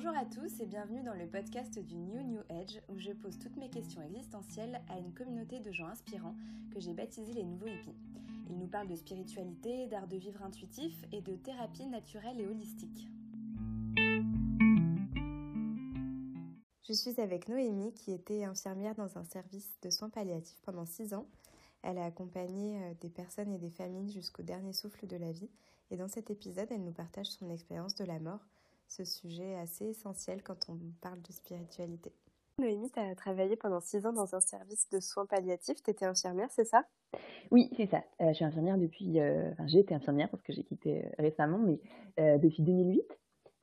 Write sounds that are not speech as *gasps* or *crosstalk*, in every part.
Bonjour à tous et bienvenue dans le podcast du New New Age où je pose toutes mes questions existentielles à une communauté de gens inspirants que j'ai baptisé les nouveaux hippies. Ils nous parlent de spiritualité, d'art de vivre intuitif et de thérapie naturelle et holistique. Je suis avec Noémie qui était infirmière dans un service de soins palliatifs pendant 6 ans. Elle a accompagné euh, des personnes et des familles jusqu'au dernier souffle de la vie et dans cet épisode elle nous partage son expérience de la mort ce sujet assez essentiel quand on parle de spiritualité. Noémie, tu as travaillé pendant six ans dans un service de soins palliatifs. Tu étais infirmière, c'est ça? Oui, c'est ça. Euh, je suis infirmière depuis. Euh, enfin, j'ai été infirmière parce que j'ai quitté euh, récemment, mais depuis 2008.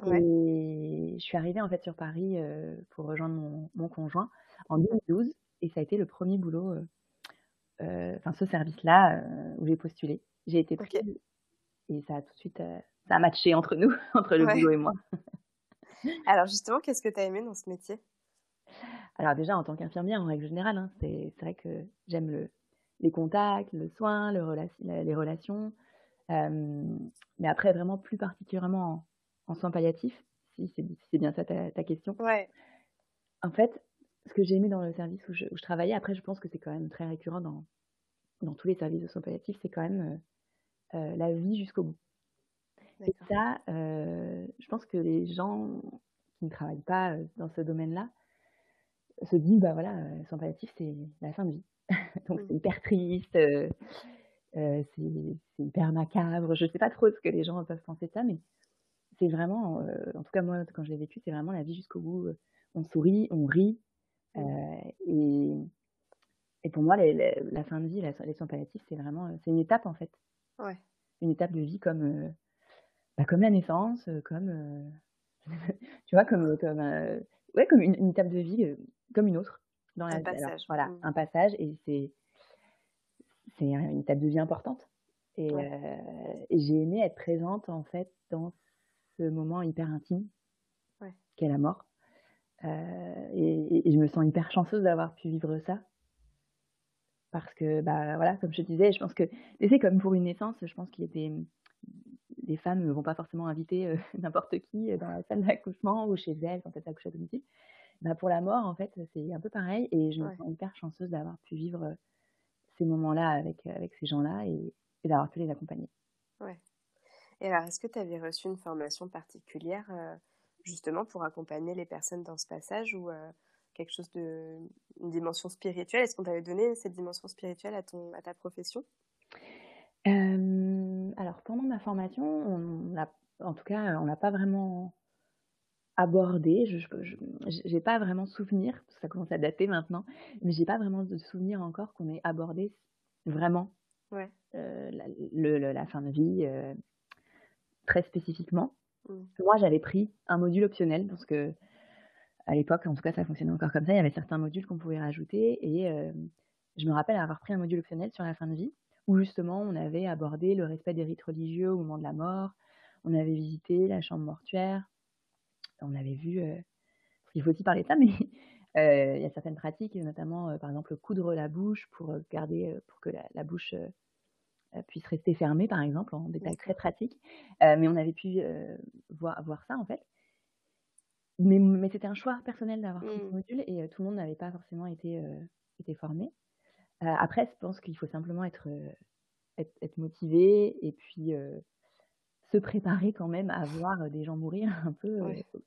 Et je suis arrivée en fait sur Paris pour rejoindre mon, conjoint en 2012. Et ça a été le premier boulot, enfin ce service-là où j'ai postulé. J'ai été prise et ça a tout de suite ça a matché entre nous, *laughs* entre le boulot et moi. *laughs* Alors justement, qu'est-ce que tu as aimé dans ce métier? Alors déjà, en tant qu'infirmière, en règle générale, hein, c'est vrai que j'aime le, les contacts, le soin, le les relations. Euh, mais après, vraiment plus particulièrement en, soins palliatifs, si c'est bien ça ta, question. Ouais. En fait, ce que j'ai aimé dans le service où je, travaillais, après, je pense que c'est quand même très récurrent dans, dans tous les services de soins palliatifs, c'est quand même euh, euh, la vie jusqu'au bout. Et ça, euh, je pense que les gens qui ne travaillent pas dans ce domaine-là se disent, bah voilà, sans palliatif, c'est la fin de vie. *laughs* Donc c'est mmh. hyper triste, euh, c'est hyper macabre. Je ne sais pas trop ce que les gens peuvent penser de ça, mais c'est vraiment, en tout cas moi, quand je l'ai vécu, c'est vraiment la vie jusqu'au bout. On sourit, on rit. Mmh. et, et pour moi, la fin de vie, les soins palliatifs, c'est vraiment, c'est une étape en fait. Ouais. Une étape de vie comme bah, comme la naissance, comme, *laughs* tu vois, comme, comme, ouais, comme une, étape de vie, comme une autre. Dans un passage. voilà, mmh. un passage, et c'est, c'est une étape de vie importante. Et, et j'ai aimé être présente, en fait, dans ce moment hyper intime ouais. qu'est la mort. et, et, je me sens hyper chanceuse d'avoir pu vivre ça. Parce que, bah, voilà, comme je te disais, je pense que, c'est comme pour une naissance, je pense qu'il des, les femmes ne vont pas forcément inviter euh, *laughs* n'importe qui euh, dans la salle d'accouchement ou chez elles quand elles accouchent à domicile. Bah pour la mort, en fait, c'est un peu pareil et je me sens hyper chanceuse d'avoir pu vivre euh, ces moments-là avec, avec ces gens-là et, d'avoir pu les accompagner. Ouais. Et alors, est-ce que tu avais reçu une formation particulière justement pour accompagner les personnes dans ce passage ou quelque chose de une dimension spirituelle? Est-ce qu'on t'avait donné cette dimension spirituelle à, ton, à ta profession? Alors pendant ma formation, on a, en tout cas, on n'a pas vraiment abordé. Je n'ai pas vraiment souvenir, parce que ça commence à dater maintenant, mais j'ai pas vraiment de souvenir encore qu'on ait abordé vraiment euh, la, fin de vie euh, très spécifiquement. Mmh. Moi, j'avais pris un module optionnel parce que à l'époque, en tout cas, ça fonctionnait encore comme ça. Il y avait certains modules qu'on pouvait rajouter et euh, je me rappelle avoir pris un module optionnel sur la fin de vie où justement on avait abordé le respect des rites religieux au moment de la mort, on avait visité la chambre mortuaire, on avait vu, euh, il faut aussi parler de ça, mais *laughs* euh, il y a certaines pratiques, notamment euh, par exemple coudre la bouche pour garder, pour que la, bouche puisse rester fermée, par exemple, en détail très pratique. mais on avait pu voir, voir ça en fait. Mais, mais c'était un choix personnel d'avoir pris ce mmh. module et tout le monde n'avait pas forcément été, été formé. Euh, après, je pense qu'il faut simplement être, euh, être, motivé et puis euh, se préparer quand même à voir des gens mourir *laughs* un peu,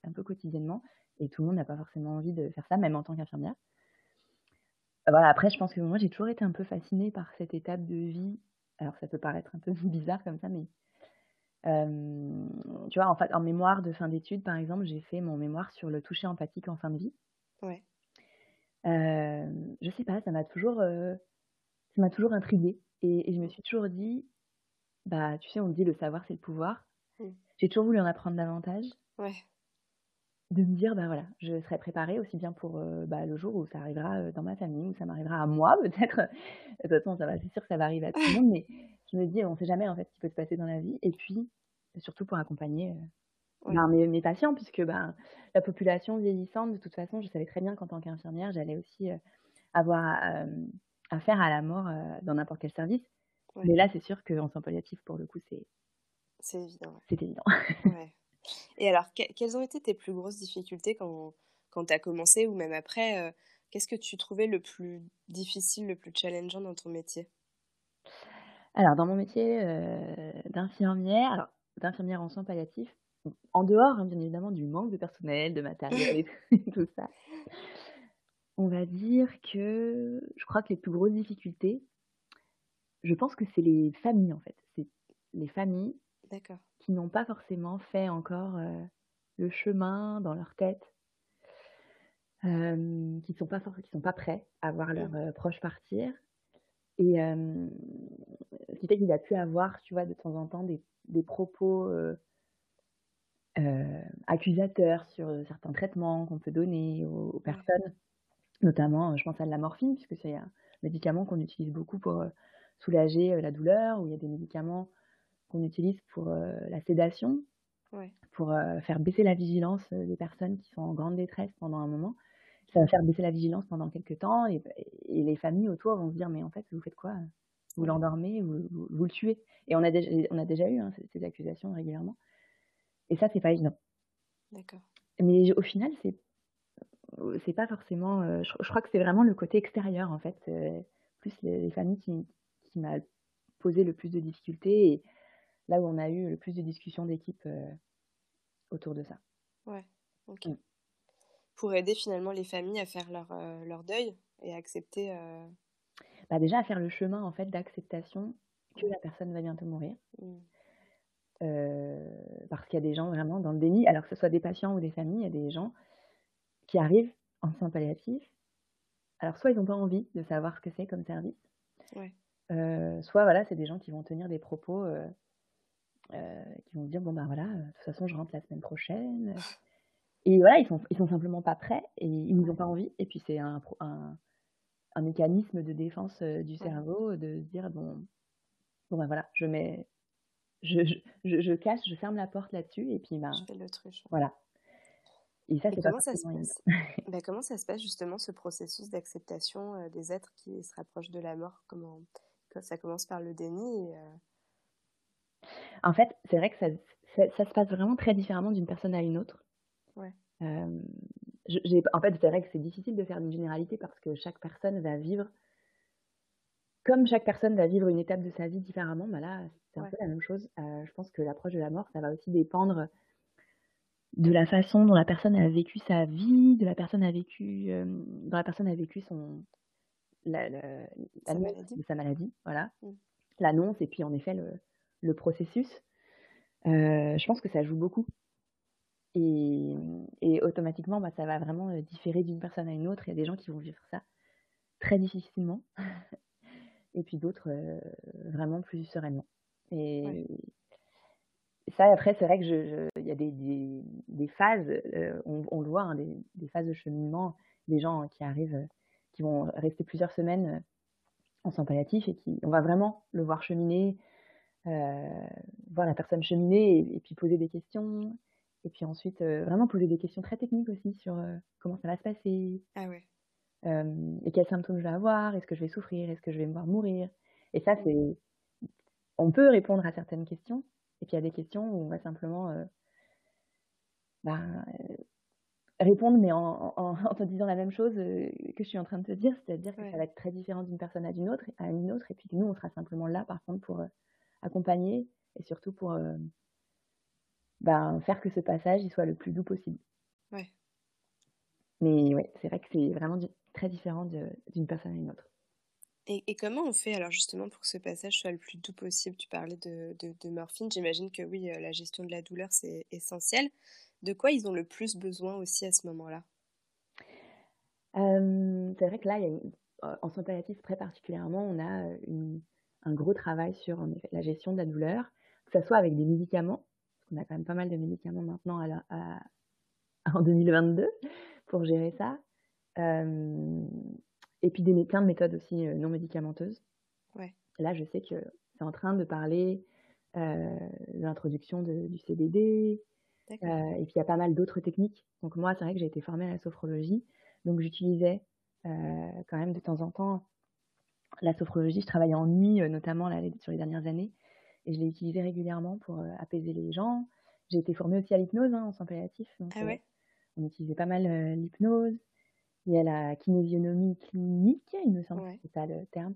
un peu quotidiennement. Et tout le monde n'a pas forcément envie de faire ça, même en tant qu'infirmière. Voilà, après, je pense que moi, j'ai toujours été un peu fascinée par cette étape de vie. Alors, ça peut paraître un peu *laughs* bizarre comme ça, mais tu vois, en, fait, en mémoire de fin d'études, par exemple, j'ai fait mon mémoire sur le toucher empathique en fin de vie. Ouais. Euh, je sais pas, ça m'a toujours, euh, ça m'a toujours intriguée et, je me suis toujours dit, bah, tu sais, on dit le savoir c'est le pouvoir. Mmh. J'ai toujours voulu en apprendre davantage. Ouais. De me dire, bah voilà, je serai préparée aussi bien pour euh, bah, le jour où ça arrivera dans ma famille, où ça m'arrivera à moi *laughs* peut-être. De toute façon, ça va, c'est sûr que ça va arriver à tout le monde, *laughs* mais je me dis, on sait jamais en fait ce qui peut se passer dans la vie. Et puis, surtout pour accompagner mes, patients, puisque ben, la population vieillissante, de toute façon, je savais très bien qu'en tant qu'infirmière, j'allais aussi euh, avoir euh, affaire à la mort euh, dans n'importe quel service. Mais là, c'est sûr qu'en soins palliatifs, pour le coup, c'est c'est évident. C'est évident. *laughs* Et alors, quelles ont été tes plus grosses difficultés quand, quand tu as commencé ou même après Qu'est-ce que tu trouvais le plus difficile, le plus challengeant dans ton métier? Alors, dans mon métier d'infirmière, alors d'infirmière en soins palliatifs, en dehors, hein, bien évidemment, du manque de personnel, de matériel et tout ça, on va dire que je crois que les plus grosses difficultés, je pense que c'est les familles en fait. C'est les familles qui n'ont pas forcément fait encore le chemin dans leur tête, qui ne sont, pas qui sont pas prêts à voir leurs proches partir. Et ce qui fait qu'il a pu avoir, tu vois, de temps en temps des, des propos accusateurs sur certains traitements qu'on peut donner aux, personnes, notamment, je pense à de la morphine, puisque c'est un médicament qu'on utilise beaucoup pour soulager la douleur, ou il y a des médicaments qu'on utilise pour la sédation, pour faire baisser la vigilance des personnes qui sont en grande détresse pendant un moment. Ça va faire baisser la vigilance pendant quelques temps, et, les familles autour vont se dire, mais en fait, vous faites quoi? Vous l'endormez, vous, vous, le tuez. Et on a déjà, on a déjà eu hein, ces accusations régulièrement. Et ça, c'est pas évident. D'accord. Mais au final, c'est c'est pas forcément. Euh, je, crois que c'est vraiment le côté extérieur, en fait, euh, plus les, familles qui, qui m'a posé le plus de difficultés et là où on a eu le plus de discussions d'équipe euh, autour de ça. Ouais, ok. Mm. Pour aider finalement les familles à faire leur, leur deuil et à accepter. Bah déjà à faire le chemin en fait d'acceptation que la personne va bientôt mourir. Mm. Parce qu'il y a des gens vraiment dans le déni, alors que ce soit des patients ou des familles, il y a des gens qui arrivent en soins palliatifs. Alors, soit ils n'ont pas envie de savoir ce que c'est comme service, soit voilà, c'est des gens qui vont tenir des propos qui vont dire bon bah voilà, de toute façon je rentre la semaine prochaine. Et voilà, ils sont, ils sont simplement pas prêts et ils n'ont pas envie. Et puis c'est un, un, un, mécanisme de défense du cerveau de dire bon, bon bah voilà, je mets je, je, je, cache, je ferme la porte là-dessus et puis bah, je fais l'autruche. Voilà. Et ça, c'est comment, ça se passe *laughs* bah, comment ça se passe justement ce processus d'acceptation euh, des êtres qui se rapprochent de la mort? Comment ça commence par le déni euh En fait, c'est vrai que ça, ça, se passe vraiment très différemment d'une personne à une autre. Ouais. j'ai, en fait, c'est vrai que c'est difficile de faire une généralité parce que chaque personne va vivre comme chaque personne va vivre une étape de sa vie différemment, bah là, c'est un peu la même chose. Euh, je pense que l'approche de la mort, ça va aussi dépendre de la façon dont la personne a vécu sa vie, de la personne a vécu, euh, dont la personne a vécu son la, sa, maladie. De sa maladie, voilà, mmh. l'annonce et puis en effet le, le processus. Euh, je pense que ça joue beaucoup. Et, et automatiquement, bah, ça va vraiment différer d'une personne à une autre. Il y a des gens qui vont vivre ça très difficilement *laughs* et puis d'autres vraiment plus sereinement. Et ça, après, c'est vrai que il y a des, des, phases, on, le voit, hein, des, des, phases de cheminement, des gens qui arrivent, qui vont rester plusieurs semaines en soins palliatifs et qui, on va vraiment le voir cheminer, voir la personne cheminer et, puis poser des questions. Et puis ensuite, vraiment poser des questions très techniques aussi sur comment ça va se passer. Ah ouais et quels symptômes je vais avoir, est-ce que je vais souffrir, est-ce que je vais me voir mourir? Et ça, c'est. On peut répondre à certaines questions, et puis il y a des questions où on va simplement ben, répondre, mais en, en, te disant la même chose que je suis en train de te dire, c'est-à-dire que ça va être très différent d'une personne à une autre, à une autre, et puis nous, on sera simplement là, par contre, pour accompagner et surtout pour ben, faire que ce passage il soit le plus doux possible. Ouais. Mais ouais, c'est vrai que c'est vraiment très différent d'une personne à une autre. Et, comment on fait alors justement pour que ce passage soit le plus doux possible? Tu parlais de, de, morphine, j'imagine que oui, euh, la gestion de la douleur c'est essentiel. De quoi ils ont le plus besoin aussi à ce moment-là? C'est vrai que là, il y a en soins palliatifs très particulièrement, on a une, un gros travail sur en effet, la gestion de la douleur, que ce soit avec des médicaments, parce qu'on a quand même pas mal de médicaments maintenant à à, *laughs* en 2022 pour gérer ça. Et puis des, plein de méthodes aussi non médicamenteuses. Ouais. Là, je sais que c'est en train de parler de l'introduction du CBD. et puis il y a pas mal d'autres techniques. Donc moi, c'est vrai que j'ai été formée à la sophrologie. Donc j'utilisais quand même de temps en temps la sophrologie. Je travaillais en nuit, notamment là, sur les dernières années. Et je l'ai utilisée régulièrement pour apaiser les gens j'ai été formée aussi à l'hypnose hein, en soins palliatifs. Donc, Ah ouais? on utilisait pas mal l'hypnose. Il y a la kinésionomie clinique, il me semble, Ouais. c'est ça le terme.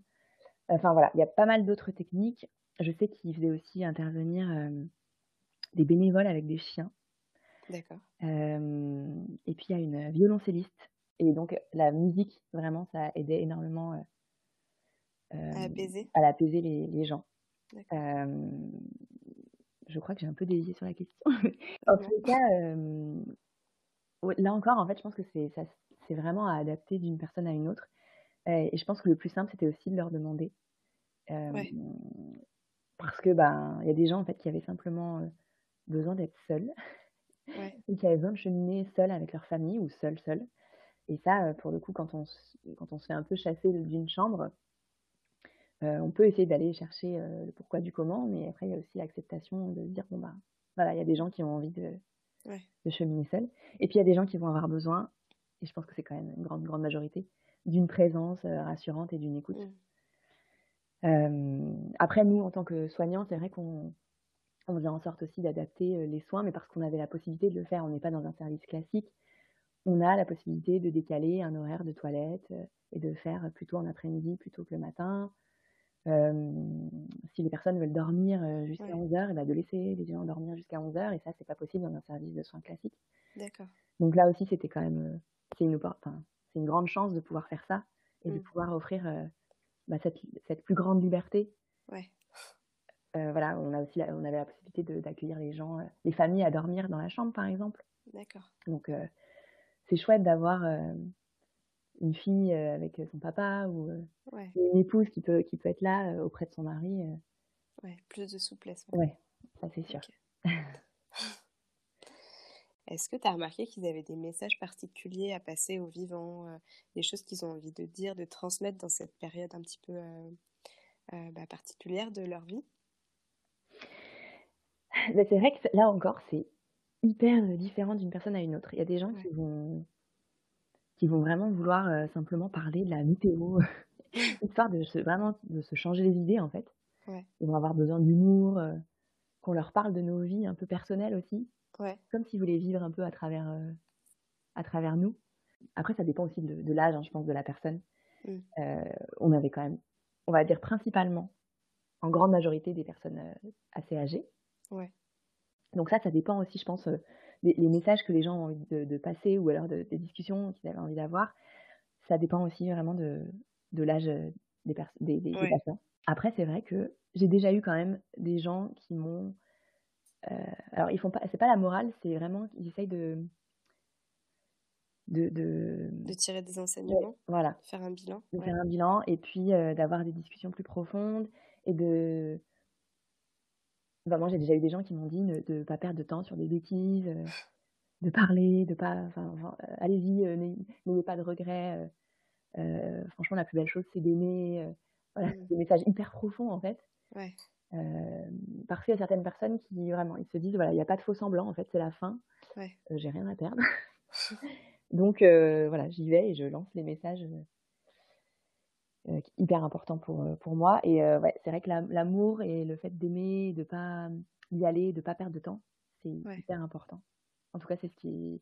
Enfin voilà, il y a pas mal d'autres techniques. Je sais qu'ils faisaient aussi intervenir des bénévoles avec des chiens. D'accord. et puis il y a une violoncelliste. Et donc la musique, vraiment, ça aidait énormément à apaiser, à apaiser les, les gens. Je crois que j'ai un peu dévié sur la question. *laughs* en tout cas, là encore, en fait, je pense que c'est ça, c'est vraiment à adapter d'une personne à une autre. et je pense que le plus simple, c'était aussi de leur demander. Ouais. Parce que ben, il y a des gens en fait qui avaient simplement besoin d'être seuls Ouais. *laughs* et qui avaient besoin de cheminer seuls avec leur famille ou seuls seuls. Et ça, pour le coup, quand on, quand on se fait un peu chasser d'une chambre, euh, on peut essayer d'aller chercher euh, le pourquoi du comment, mais après, il y a aussi l'acceptation de dire, bon, bah, voilà, il y a des gens qui ont envie de, Ouais. de cheminer seuls. Et puis, il y a des gens qui vont avoir besoin, et je pense que c'est quand même une grande, grande majorité, d'une présence euh, rassurante et d'une écoute. Mm. Euh, après, nous, en tant que soignants, c'est vrai qu'on on faisait en sorte aussi d'adapter euh, les soins, mais parce qu'on avait la possibilité de le faire. On n'est pas dans un service classique. On a la possibilité de décaler un horaire de toilette et de faire plutôt en après-midi plutôt que le matin. Euh, si les personnes veulent dormir jusqu'à Ouais. 11h, et ben de laisser les gens dormir jusqu'à 11h, et ça, c'est pas possible dans un service de soins classique. D'accord. Donc là aussi, c'était quand même, c'est une, grande chance de pouvoir faire ça et de Mm. pouvoir offrir euh, bah, cette, cette plus grande liberté Ouais. euh, voilà, on a aussi la- on avait la possibilité d'accueillir les gens, euh, les familles à dormir dans la chambre, par exemple. D'accord. Donc, c'est chouette d'avoir une fille avec son papa ou Ouais. une épouse qui peut, qui peut être là auprès de son mari. Ouais. Plus de souplesse. ouais. ouais, ça c'est sûr. *laughs* Est-ce que tu as remarqué qu'ils avaient des messages particuliers à passer aux vivants, euh, des choses qu'ils ont envie de dire, de transmettre dans cette période un petit peu euh, euh, bah, particulière de leur vie? Mais c'est vrai que là encore, c'est hyper différent d'une personne à une autre. Il y a des gens Ouais. qui vont, qui vont vraiment vouloir simplement parler de la météo, *laughs* histoire de se, vraiment de se changer les idées en fait. Ouais. Ils vont avoir besoin d'humour, qu'on leur parle de nos vies un peu personnelles aussi, Ouais. comme s'ils voulaient vivre un peu à travers, euh, à travers nous. Après, ça dépend aussi de, de l'âge, hein, je pense, de la personne. Mm. Euh, on avait quand même, on va dire principalement, en grande majorité, des personnes euh, assez âgées. Ouais. Donc ça, ça dépend aussi, je pense, des les messages que les gens ont envie de, de passer ou alors de- des discussions qu'ils avaient envie d'avoir. Ça dépend aussi vraiment de, de l'âge des, pers- des, des, des Ouais. patients. Après, c'est vrai que j'ai déjà eu quand même des gens qui m'ont... euh, alors, ils font pas... C'est pas la morale, c'est vraiment qu'ils essayent de... De, de... De tirer des enseignements, voilà, faire un bilan. de Ouais. faire un bilan et puis euh, d'avoir des discussions plus profondes et de... Bah, moi, j'ai déjà eu des gens qui m'ont dit ne- de ne pas perdre de temps sur des bêtises, euh, de parler, de pas... Enfin, enfin, euh, allez-y, n'ayez pas de regrets. franchement, la plus belle chose, c'est d'aimer. voilà, Mm. c'est des messages hyper profonds, en fait. Ouais. Euh, parce qu'il y a certaines personnes qui, vraiment, ils se disent, voilà, il n'y a pas de faux semblant, en fait, c'est la fin. Ouais. euh, j'ai rien à perdre. *laughs* *laughs* Donc, euh, voilà, j'y vais et je lance les messages euh, hyper importants pour, pour moi. Et euh, ouais, c'est vrai que la- l'amour et le fait d'aimer, de pas y aller, de pas perdre de temps, c'est Ouais. hyper important. En tout cas, c'est ce qui,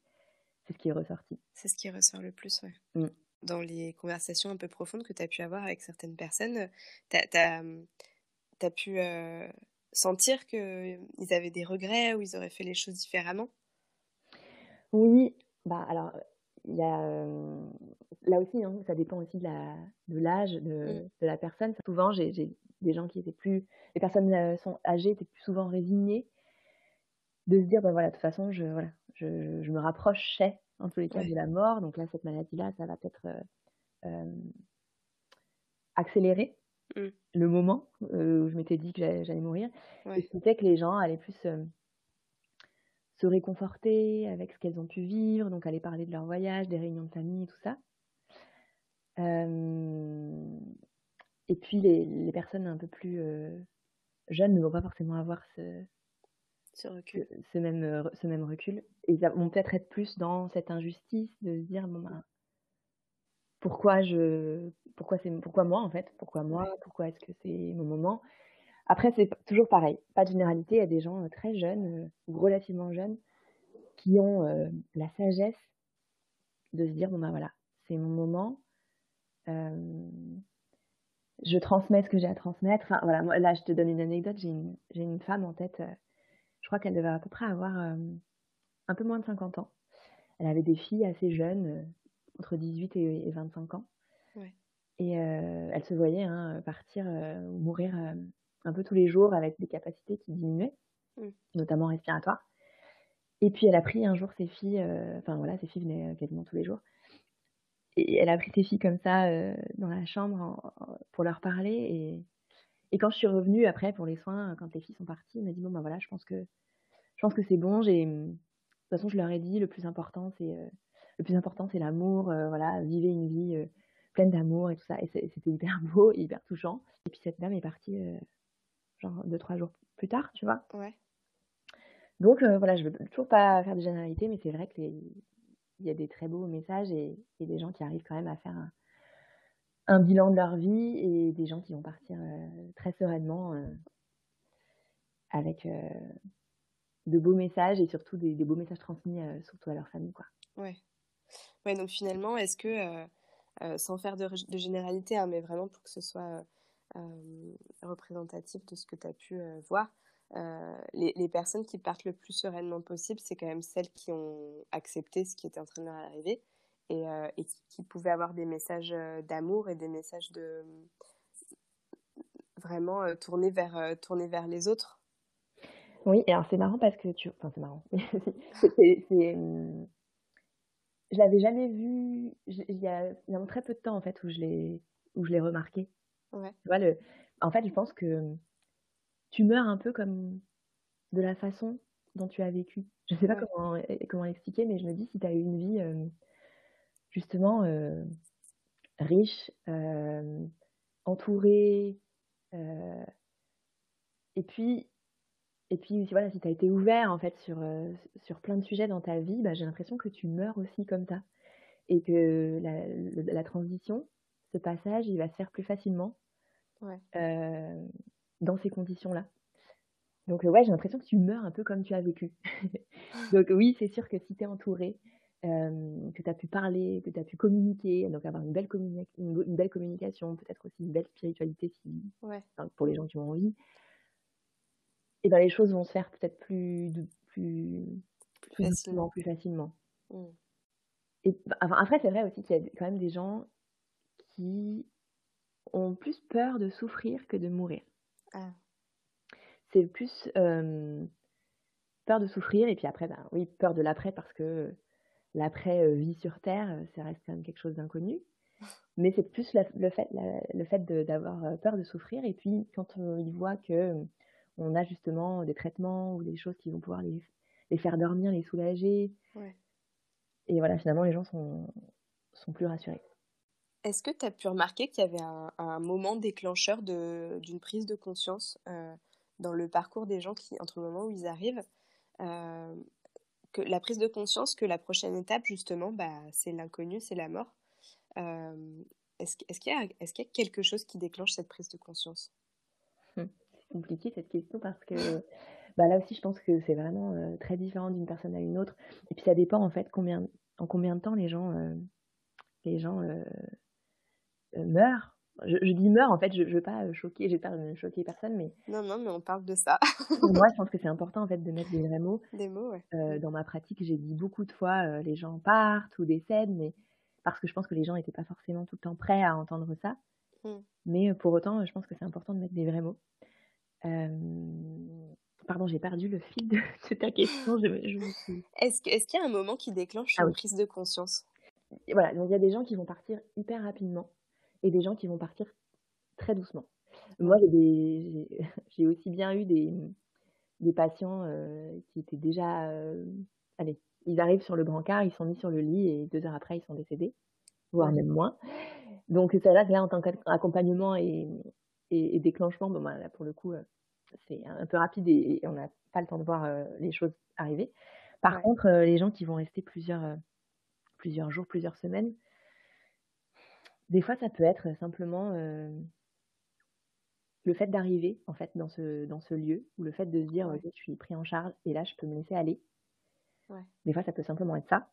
c'est ce qui est ressorti. C'est ce qui ressort le plus, ouais. Mm. Dans les conversations un peu profondes que tu as pu avoir avec certaines personnes, tu as, pu euh, sentir qu'ils avaient des regrets ou ils auraient fait les choses différemment? Oui, bah alors il y a euh, là aussi, hein, ça dépend aussi de l'âge de, Mm. de la personne. Souvent, j'ai des gens qui étaient plus, les personnes euh, sont âgées étaient plus souvent résignées de se dire, bah voilà, de toute façon, je voilà, je, je me rapprochais en tous les cas Ouais. de la mort. Donc là, cette maladie-là, ça va peut-être euh, accélérer Mm. le moment euh, où je m'étais dit que j'allais mourir. Et Ouais. ce qui fait que les gens allaient plus euh, se réconforter avec ce qu'elles ont pu vivre, donc aller parler de leur voyage, des réunions de famille, tout ça. Euh, et puis les, les personnes un peu plus jeunes ne vont pas forcément avoir ce, recul. ce même, ce même recul. Et ils vont peut-être être plus dans cette injustice de se dire, bon, ben, pourquoi je pourquoi c'est pourquoi moi en fait pourquoi moi pourquoi est-ce que c'est mon moment Après, c'est toujours pareil. Pas de généralité. Il y a des gens très jeunes ou relativement jeunes qui ont la sagesse de se dire bon ben voilà, c'est mon moment. je transmets ce que j'ai à transmettre. Enfin, voilà, moi, là, je te donne une anecdote. J'ai une, une, femme en tête. je crois qu'elle devait à peu près avoir un peu moins de 50 ans. Elle avait des filles assez jeunes, entre 18 et, 25 ans. Et elle se voyait hein, partir ou mourir un peu tous les jours avec des capacités qui diminuaient, mmh. notamment respiratoires. Et puis elle a pris un jour ses filles, euh, enfin voilà, ses filles venaient euh, quasiment tous les jours. Et elle a pris ses filles comme ça euh, dans la chambre pour leur parler. Et, et, quand je suis revenue après pour les soins, quand les filles sont parties, elle m'a dit bon ben voilà, je pense que je pense que c'est bon. J'ai de toute façon je leur ai dit le plus important c'est le plus important c'est l'amour. voilà, vivez une vie pleine d'amour et tout ça. Et c'était hyper *laughs* beau, hyper touchant. Et puis cette dame est partie genre deux trois jours plus tard, tu vois. Ouais. Donc euh, voilà, je veux toujours pas faire de généralité, mais c'est vrai qu'il y a des très beaux messages et, des gens qui arrivent quand même à faire un, bilan de leur vie et des gens qui vont partir euh, très sereinement euh, avec de beaux messages et surtout des, beaux messages transmis surtout à leur famille. Quoi. Ouais. Ouais, donc finalement, est-ce que, sans faire de, généralité, hein, mais vraiment pour que ce soit représentatif de ce que tu as pu voir, euh, les, personnes qui partent le plus sereinement possible, c'est quand même celles qui ont accepté ce qui était en train de leur arriver et, euh, qui, pouvaient avoir des messages euh, d'amour et des messages de vraiment tourner vers tourner vers les autres. Oui, et alors c'est marrant parce que tu, enfin c'est marrant. *laughs* c'est, je l'avais jamais vu. Il y a, y a très peu de temps en fait où je l'ai où je l'ai remarqué. Ouais. Tu vois le, en fait, je pense que tu meurs un peu comme de la façon dont tu as vécu. Je ne sais pas comment, comment l'expliquer, mais je me dis si tu as eu une vie justement riche, entourée, et puis et puis voilà, si tu as été ouvert en fait sur, sur plein de sujets dans ta vie, bah, j'ai l'impression que tu meurs aussi comme ça. Et que la, la, transition, ce passage, il va se faire plus facilement. Ouais dans ces conditions-là. Donc, ouais, j'ai l'impression que tu meurs un peu comme tu as vécu. *laughs* donc, oui, c'est sûr que si tu es entouré, que tu as pu parler, que tu as pu communiquer, donc avoir une belle, une, belle communication, peut-être aussi une belle spiritualité si, pour les gens qui ont envie, et ben les choses vont se faire peut-être plus, plus, plus, facilement. Plus facilement. Mmh. Et, bah, après, c'est vrai aussi qu'il y a quand même des gens qui ont plus peur de souffrir que de mourir. Ah. C'est plus peur de souffrir et puis après, ben, oui, peur de l'après parce que l'après vie sur Terre, ça reste quand même quelque chose d'inconnu. *laughs* Mais c'est plus le fait, le fait d'avoir peur de souffrir et puis quand ils voient que on a justement des traitements ou des choses qui vont pouvoir les, les faire dormir, les soulager. Et voilà, finalement, les gens sont, sont plus rassurés. Est-ce que tu as pu remarquer qu'il y avait un, moment déclencheur d'une prise de conscience euh, dans le parcours des gens qui, entre le moment où ils arrivent, euh, que la prise de conscience que la prochaine étape, justement, bah, c'est l'inconnu, c'est la mort euh, Est-ce qu'il y, y, a quelque chose qui déclenche cette prise de conscience? Hum, C'est compliqué cette question parce que bah, là aussi, je pense que c'est vraiment très différent d'une personne à une autre. Et puis ça dépend en fait combien, en combien de temps les gens, les gens euh, meurt. Je, dis meurt, en fait, je ne veux pas choquer, j'ai peur de choquer personne, mais. Non, non, mais on parle de ça. *laughs* moi, je pense que c'est important, en fait, de mettre des vrais mots. Des mots, ouais. Euh, dans ma pratique, j'ai dit beaucoup de fois, euh, les gens partent ou décèdent, mais parce que je pense que les gens n'étaient pas forcément tout le temps prêts à entendre ça. Mmh. Mais pour autant, je pense que c'est important de mettre des vrais mots. Pardon, j'ai perdu le fil de, *laughs* ta question. Est-ce qu'il y a un moment qui déclenche ah une prise de conscience? Voilà, donc il y a des gens qui vont partir hyper rapidement et des gens qui vont partir très doucement. Moi, *laughs* j'ai aussi bien eu des, des patients euh, qui étaient déjà. Euh, allez, ils arrivent sur le brancard, ils sont mis sur le lit et deux heures après, ils sont décédés, voire même moins. Donc, ça là, là en tant qu'accompagnement et, et, déclenchement, bon, bah, là, pour le coup, euh, c'est un peu rapide et, on n'a pas le temps de voir les choses arriver. Par contre, les gens qui vont rester plusieurs, plusieurs jours, plusieurs semaines, des fois, ça peut être simplement le fait d'arriver en fait dans ce, dans ce lieu, ou le fait de se dire je suis pris en charge et là je peux me laisser aller. Des fois ça peut simplement être ça.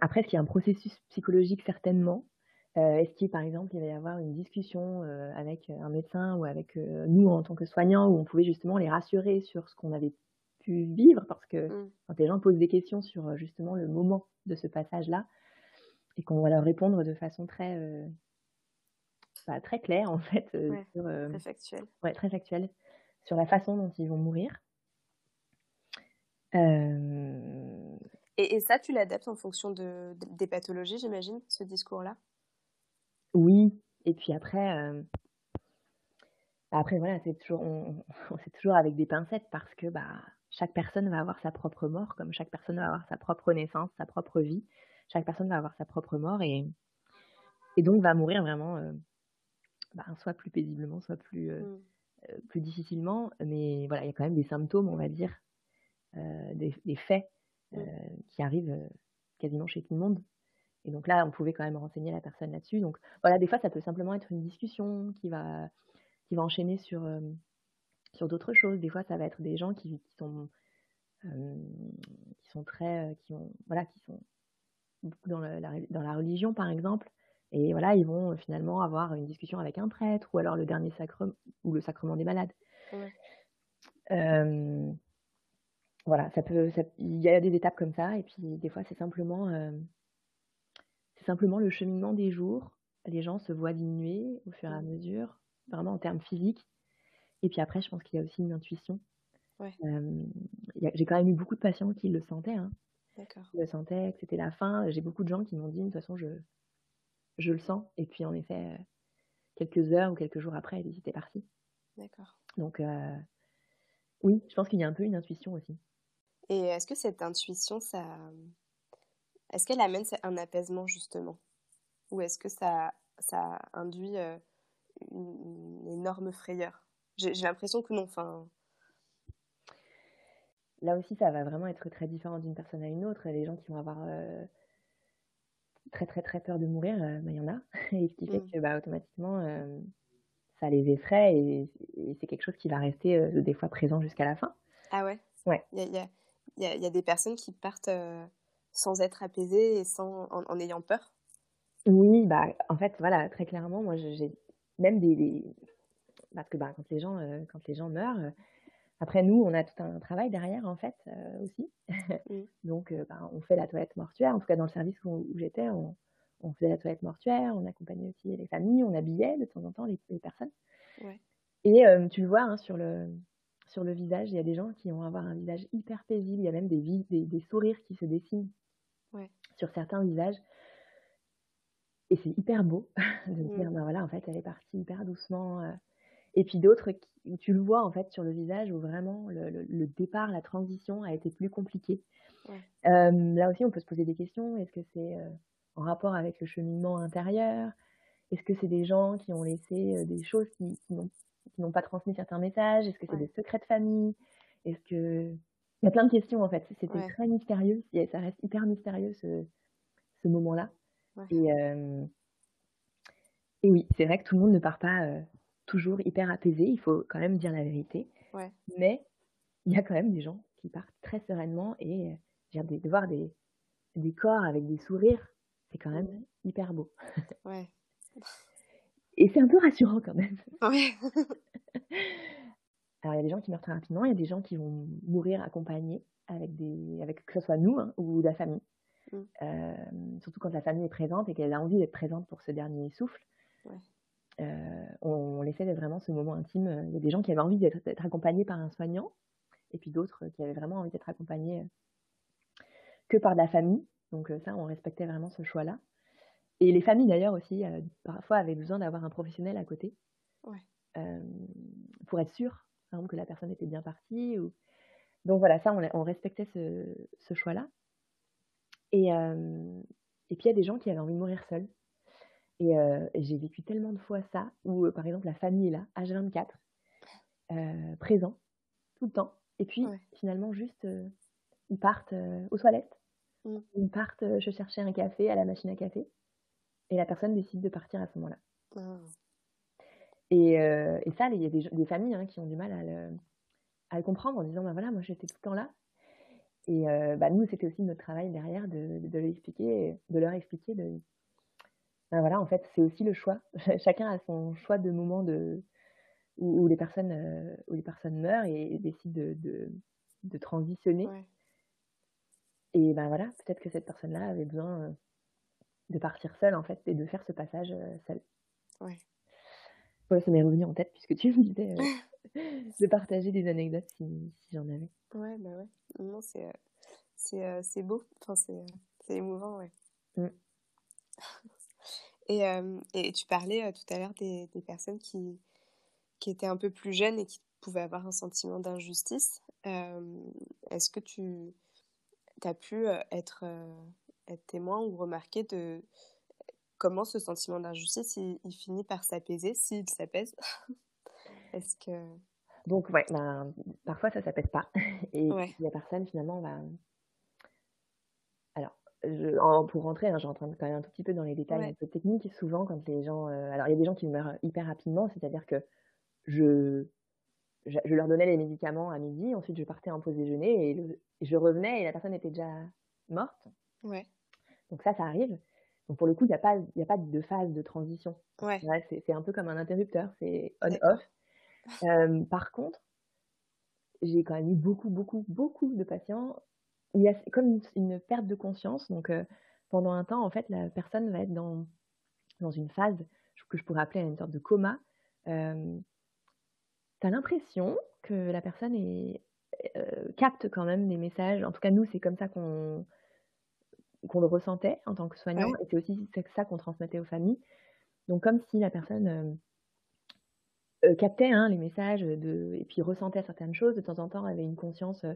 après, est-ce qu'il y a un processus psychologique certainement? Est-ce qu'il par exemple il va y avoir une discussion avec un médecin ou avec nous en tant que soignants où on pouvait justement les rassurer sur ce qu'on avait pu vivre? Parce que mmh. quand les gens posent des questions sur justement le moment de ce passage-là et qu'on va leur répondre de façon très très clair *laughs* en fait. sur, très factuel. Ouais, très factuel. Sur la façon dont ils vont mourir. Et, ça, tu l'adaptes en fonction de, des pathologies, j'imagine, ce discours-là? Oui. Et puis après, après voilà, c'est toujours, on, *laughs* toujours avec des pincettes parce que bah, chaque personne va avoir sa propre mort, comme chaque personne va avoir sa propre naissance, sa propre vie. Chaque personne va avoir sa propre mort et, et donc va mourir vraiment bah, soit plus paisiblement, soit plus, euh, euh, plus difficilement. Mais voilà, il y a quand même des symptômes, on va dire, euh, des, des, faits mmh. qui arrivent quasiment chez tout le monde. Et donc là, on pouvait quand même renseigner la personne là-dessus. Donc voilà, des fois, ça peut simplement être une discussion qui va, qui va enchaîner sur, sur d'autres choses. Des fois, ça va être des gens qui, qui sont, qui sont très, qui ont, voilà, qui sont beaucoup dans, la, dans la religion, par exemple, et voilà, ils vont finalement avoir une discussion avec un prêtre ou alors le dernier sacrement ou le sacrement des malades. voilà, ça peut, il y a des étapes comme ça et puis des fois c'est simplement, simplement le cheminement des jours. Les gens se voient diminuer au fur et à mmh. mesure, vraiment en termes physiques. Et puis après, je pense qu'il y a aussi une intuition. j'ai quand même eu beaucoup de patients qui le sentaient. Hein. D'accord. le sentaient, que c'était la fin. J'ai beaucoup de gens qui m'ont dit, de toute façon, je, je le sens. Et puis, en effet, euh, quelques heures ou quelques jours après, elle était partie. D'accord. Donc, euh, oui, je pense qu'il y a un peu une intuition aussi. Et est-ce que cette intuition, ça, est-ce qu'elle amène un apaisement justement, ou est-ce que ça, ça induit euh, une, énorme frayeur? J'ai l'impression que non. Enfin. Là aussi, ça va vraiment être très différent d'une personne à une autre. Les gens qui vont avoir très très très peur de mourir, euh, bah, il y en a. *laughs* Et ce qui fait mmh. que bah, automatiquement, euh, ça les effraie et, c'est quelque chose qui va rester euh, des fois présent jusqu'à la fin. Ah ouais? Ouais. Il y a, y, a, y a, des personnes qui partent sans être apaisées et sans, en, ayant peur Oui, bah, en fait, voilà, très clairement, moi j'ai même des, Parce que bah, quand, les gens, quand les gens meurent, après, nous, on a tout un travail derrière, en fait, euh, aussi. Mmh. *laughs* Donc, euh, ben, on fait la toilette mortuaire. En tout cas, dans le service où, j'étais, on, faisait la toilette mortuaire, on accompagnait aussi les familles, on habillait de temps en temps les, personnes. Et euh, tu le vois hein, sur, le, sur le visage, il y a des gens qui vont avoir un visage hyper paisible. Il y a même des, des, des sourires qui se dessinent sur certains visages. Et c'est hyper beau *laughs* de me dire, mmh. ben voilà, en fait, elle est partie hyper doucement. Et puis d'autres tu le vois en fait sur le visage où vraiment le, départ, la transition a été plus compliquée. là aussi, on peut se poser des questions. Est-ce que c'est en rapport avec le cheminement intérieur? Est-ce que c'est des gens qui ont laissé des choses qui, qui n'ont pas transmis certains messages Est-ce que c'est des secrets de famille Est-ce que il y a plein de questions en fait. C'était très mystérieux. Ça reste hyper mystérieux ce, ce moment-là. Et, et oui, c'est vrai que tout le monde ne part pas toujours hyper apaisé, il faut quand même dire la vérité. Mais il y a quand même des gens qui partent très sereinement et euh, de, voir des, des, corps avec des sourires, c'est quand même hyper beau. Ouais. *laughs* et c'est un peu rassurant quand même. *laughs* Alors il y a des gens qui meurent très rapidement, il y a des gens qui vont mourir accompagnés avec des, avec que ce soit nous hein, ou la famille. Mmh. Euh, surtout quand la famille est présente et qu'elle a envie d'être présente pour ce dernier souffle. Euh, on, laissait vraiment ce moment intime. Il y a des gens qui avaient envie d'être accompagnés par un soignant, et puis d'autres qui avaient vraiment envie d'être accompagnés euh, que par la famille. Donc ça, on respectait vraiment ce choix-là. Et les familles d'ailleurs aussi, parfois avaient besoin d'avoir un professionnel à côté pour être sûr, par exemple, que la personne était bien partie. Ou... Donc voilà, ça, on, respectait ce, choix-là. Et, et puis il y a des gens qui avaient envie de mourir seuls. Et, j'ai vécu tellement de fois ça, où par exemple la famille est là, H24, présent, tout le temps. Et puis finalement, juste, ils partent aux toilettes, mmh. ils partent je cherchais un café à la machine à café, et la personne décide de partir à ce moment-là. Ah. Et, et ça, il y a des, des familles hein, qui ont du mal à le, à le comprendre en disant, ben voilà, moi j'étais tout le temps là. Et bah, nous, c'était aussi notre travail derrière de, de, leur expliquer, de leur expliquer de, ben voilà, en fait, c'est aussi le choix. *laughs* Chacun a son choix de moment de, où, les, personnes, où les personnes meurent et, décident de, de, de transitionner. Et ben voilà, peut-être que cette personne-là avait besoin de partir seule, en fait, et de faire ce passage seule. Ouais. Voilà, ça m'est revenu en tête puisque tu me disais *laughs* de partager des anecdotes si, si j'en avais. Ouais, bah ouais. Non, c'est, euh, c'est, euh, c'est beau. Enfin, c'est, euh, c'est émouvant, ouais. Mm. et, et tu parlais tout à l'heure des, des personnes qui, qui étaient un peu plus jeunes et qui pouvaient avoir un sentiment d'injustice. est-ce que tu as pu être, être témoin ou remarquer de comment ce sentiment d'injustice il, il, finit par s'apaiser, s'il s'apaise *laughs* Est-ce que donc, ouais, ben, parfois ça s'appelle pas. *laughs* Et la personne, finalement, va. Alors, je, pour rentrer, hein, je rentre quand même un tout petit peu dans les détails un peu techniques. Souvent, quand les gens. Euh, alors, il y a des gens qui meurent hyper rapidement, c'est-à-dire que je, je, leur donnais les médicaments à midi, ensuite je partais en pause déjeuner et, je revenais et la personne était déjà morte. Ouais. Donc, ça, ça arrive. Donc, pour le coup, il n'y a, pas, a pas de phase de transition. Ouais. c'est un peu comme un interrupteur, c'est on-off par contre, j'ai quand même eu beaucoup, beaucoup, beaucoup de patients il y a comme une, perte de conscience. Donc, pendant un temps, en fait, la personne va être dans, dans une phase que je pourrais appeler une sorte de coma. Euh, tu as l'impression que la personne est, capte quand même des messages. En tout cas, nous, c'est comme ça qu'on qu'on le ressentait en tant que soignant. Et c'est aussi ça qu'on transmettait aux familles. Donc, comme si la personne euh, captait hein, les messages de, et puis ressentait certaines choses. De temps en temps, avait une conscience euh,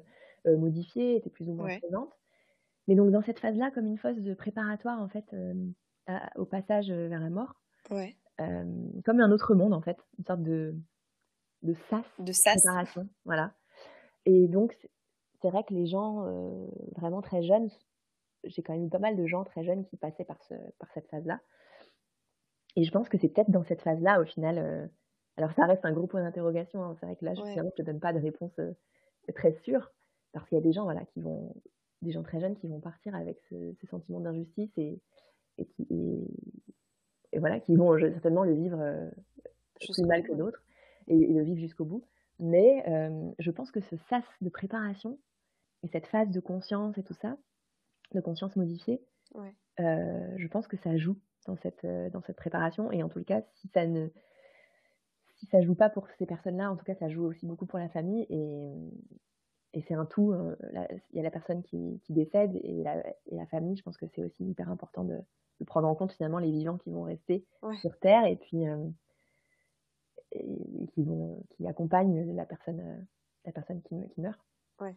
euh, modifiée, était plus ou moins présente. Mais donc, dans cette phase-là, comme une phase de préparatoire, en fait, au passage vers la mort, comme un autre monde, en fait, une sorte de, de sas, de sas. préparation. Voilà. Et donc, c'est vrai que les gens vraiment très jeunes, j'ai quand même eu pas mal de gens très jeunes qui passaient par, ce, par cette phase-là. Et je pense que c'est peut-être dans cette phase-là, au final, alors ça reste un gros point d'interrogation. Hein. C'est vrai que là, je ne te donne pas de réponse très sûre, parce qu'il y a des gens, voilà, qui vont, des gens très jeunes qui vont partir avec ce, sentiment d'injustice et, et, qui, et, voilà, qui vont certainement le vivre plus mal que d'autres et, le vivre jusqu'au bout. Mais je pense que ce sas de préparation et cette phase de conscience et tout ça, de conscience modifiée, je pense que ça joue dans cette, dans cette préparation. Et en tout cas, si ça ne si ça joue pas pour ces personnes-là, en tout cas, ça joue aussi beaucoup pour la famille. Et, et c'est un tout. Euh, il y a la personne qui, qui décède et la, et la, famille. Je pense que c'est aussi hyper important de, de, prendre en compte finalement les vivants qui vont rester sur Terre et puis euh, et, qui, vont, qui accompagnent la personne, euh, la personne qui, qui meurt. Ouais.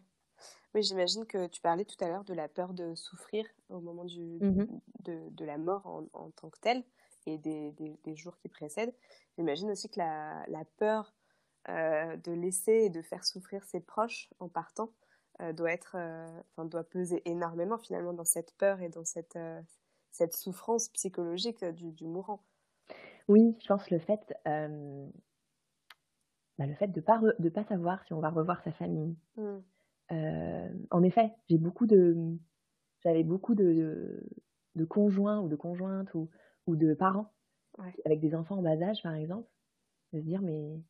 Oui, j'imagine que tu parlais tout à l'heure de la peur de souffrir au moment du, mmh de, de, la mort en, en tant que telle et des, des, jours qui précèdent. J'imagine aussi que la, la peur euh, de laisser et de faire souffrir ses proches en partant euh, doit, être, euh, enfin, doit peser énormément finalement dans cette peur et dans cette, cette souffrance psychologique du, du, mourant. Oui, je pense le fait, bah, le fait de ne pas, de pas savoir si on va revoir sa famille. Mmh. En effet, j'ai beaucoup de, j'avais beaucoup de, de, de, conjoints ou de conjointes ou, ou de parents avec des enfants en bas âge, par exemple, de se dire mais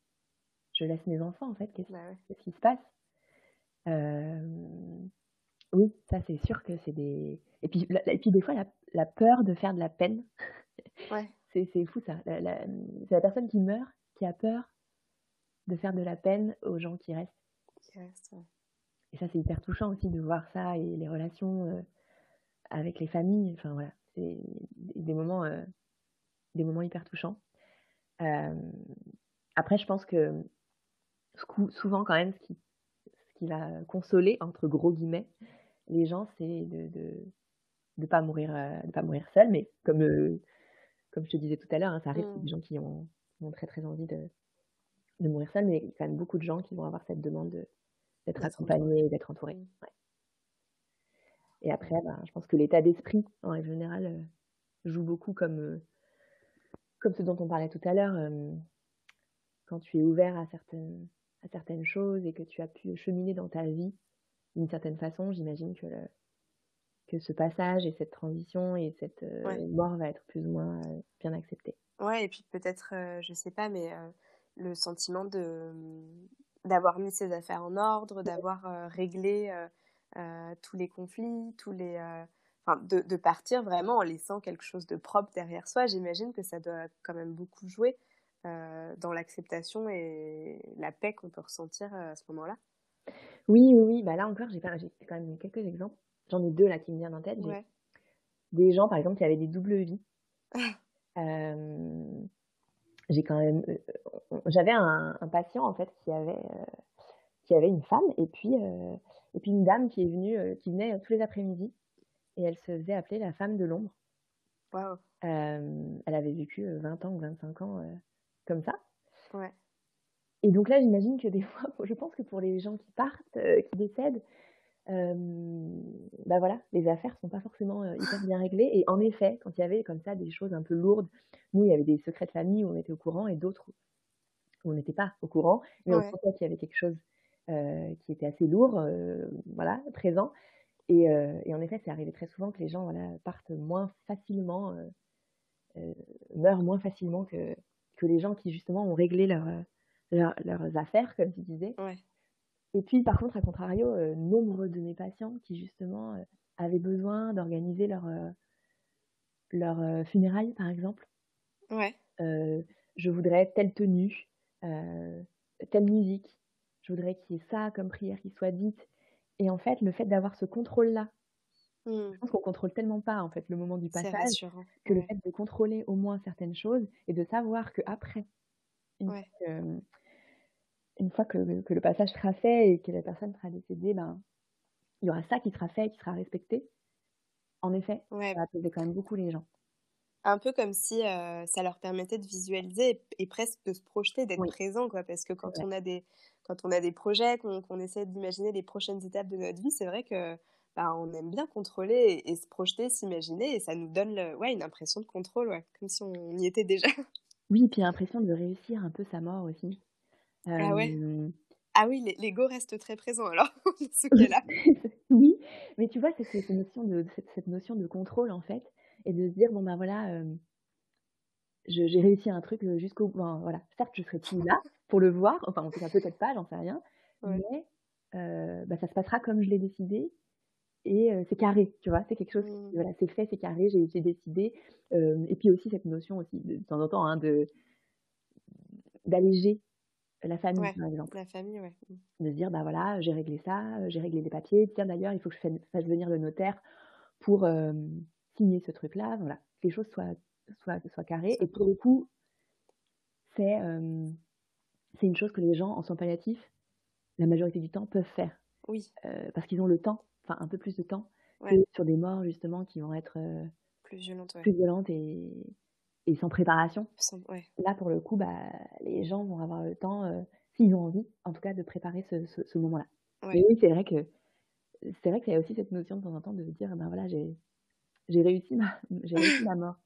je laisse mes enfants en fait, qu'est-ce bah qui se passe? Euh, Oui, ça c'est sûr que c'est des. Et puis, et puis des fois la, la, peur de faire de la peine. *laughs* Ouais. c'est fou ça. c'est la personne qui meurt qui a peur de faire de la peine aux gens qui restent. Qui restent Et ça c'est hyper touchant aussi de voir ça et les relations euh, avec les familles. Enfin voilà, c'est des moments, euh, des moments hyper touchants. Euh, après, je pense que souvent, quand même, ce qui, ce qui va consoler, entre gros guillemets, les gens, c'est de de, de pas mourir de pas mourir seul mais comme comme je te disais tout à l'heure hein, ça arrive mmh. des gens qui ont, ont, très très envie de, de mourir seul mais il y a quand même beaucoup de gens qui vont avoir cette demande d'être accompagnés d'être entourés mmh. Et après, ben, je pense que l'état d'esprit, en règle générale, joue beaucoup comme, comme ce dont on parlait tout à l'heure. quand tu es ouvert à certaines, à certaines choses et que tu as pu cheminer dans ta vie d'une certaine façon, j'imagine que, que ce passage et cette transition et cette mort va être plus ou moins bien accepté. Ouais, et puis peut-être, je sais pas, mais le sentiment de d'avoir mis ses affaires en ordre, d'avoir réglé tous les conflits, tous les Enfin, de, de, partir vraiment en laissant quelque chose de propre derrière soi. J'imagine que ça doit quand même beaucoup jouer euh, dans l'acceptation et la paix qu'on peut ressentir euh, à ce moment-là. Oui, oui, oui. Bah là encore, j'ai quand même quelques exemples. J'en ai deux là qui me viennent en tête. Des gens, par exemple, qui avaient des doubles vies. *laughs* euh, j'ai quand même, euh, j'avais un, un, patient en fait qui avait qui avait une femme et puis et puis une dame qui est venue, qui venait tous les après-midi et elle se faisait appeler la femme de l'ombre. Wow. elle avait vécu 20 ans ou 25 ans comme ça. Ouais. Et donc là, j'imagine que des fois, *laughs* je pense que pour les gens qui partent, qui décèdent, bah voilà, les affaires sont pas forcément hyper bien réglées. Et en effet, quand il y avait comme ça des choses un peu lourdes, nous, il y avait des secrets de famille où on était au courant et d'autres où on n'était pas au courant, mais on sentait qu'il y avait quelque chose qui était assez lourd, voilà, présent. Et, et, en effet, c'est arrivé très souvent que les gens voilà, partent moins facilement, meurent moins facilement que, que les gens qui justement ont réglé leur, leurs affaires, comme tu disais. Ouais. Et puis, par contre, à contrario, euh, nombre de mes patients qui, justement, euh, avaient besoin d'organiser leur, euh, leur funérailles, par exemple. Ouais. je voudrais telle tenue, telle musique. Je voudrais qu'il y ait ça comme prière qui soit dite. Et en fait, le fait d'avoir ce contrôle-là, mmh. je pense qu'on contrôle tellement pas en fait le moment du passage que le fait de contrôler au moins certaines choses et de savoir que après, une, ouais une fois que, le passage sera fait et que la personne sera décédée, ben, il y aura ça qui sera fait, qui sera respecté. En effet, ça va apaiser quand même beaucoup les gens. Un peu comme si euh, ça leur permettait de visualiser et, presque de se projeter, d'être présent, quoi. Parce que quand on a des, quand on a des projets, qu'on essaie d'imaginer les prochaines étapes de notre vie, c'est vrai que ben, on aime bien contrôler et, se projeter, s'imaginer, et ça nous donne ouais, une impression de contrôle, ouais, comme si on y était déjà. Oui, et puis l'impression de réussir un peu sa mort aussi. Ah ouais Ah oui, l'ego reste très présent alors, *laughs* dans ce cas-là. *laughs* oui, mais tu vois, c'est cette notion, de, cette, notion de contrôle en fait, et de se dire, bon ben voilà, j'ai réussi un truc jusqu'au bout. voilà, certes, je serai plus là pour le voir, enfin, en tout cas, peut-être pas, j'en sais rien, mais bah, ça se passera comme je l'ai décidé, et c'est carré, tu vois, c'est quelque chose, mmh. voilà, c'est fait, c'est carré, j'ai décidé. et puis aussi cette notion aussi, de, temps en temps, hein, de d'alléger la famille, par exemple. La famille, ouais. Mmh. De se dire, bah voilà, j'ai réglé ça, euh, j'ai réglé les papiers. Tiens, d'ailleurs, il faut que je fasse venir le notaire pour signer ce truc-là. Voilà, que les choses soient, soient, soient carrées. Et pour le coup, c'est c'est une chose que les gens en soins palliatifs, la majorité du temps, peuvent faire. Oui. Euh, parce qu'ils ont le temps, enfin un peu plus de temps, que sur des morts justement qui vont être plus violentes, plus violentes et, et sans préparation. ouais. Là, pour le coup, bah, les gens vont avoir le temps, euh, s'ils ont envie, en tout cas, de préparer ce, ce, moment-là. Ouais. oui, c'est vrai que c'est vrai qu'il y a aussi cette notion de temps en temps de dire, ben voilà, j'ai j'ai réussi ma j'ai *laughs* réussi ma mort.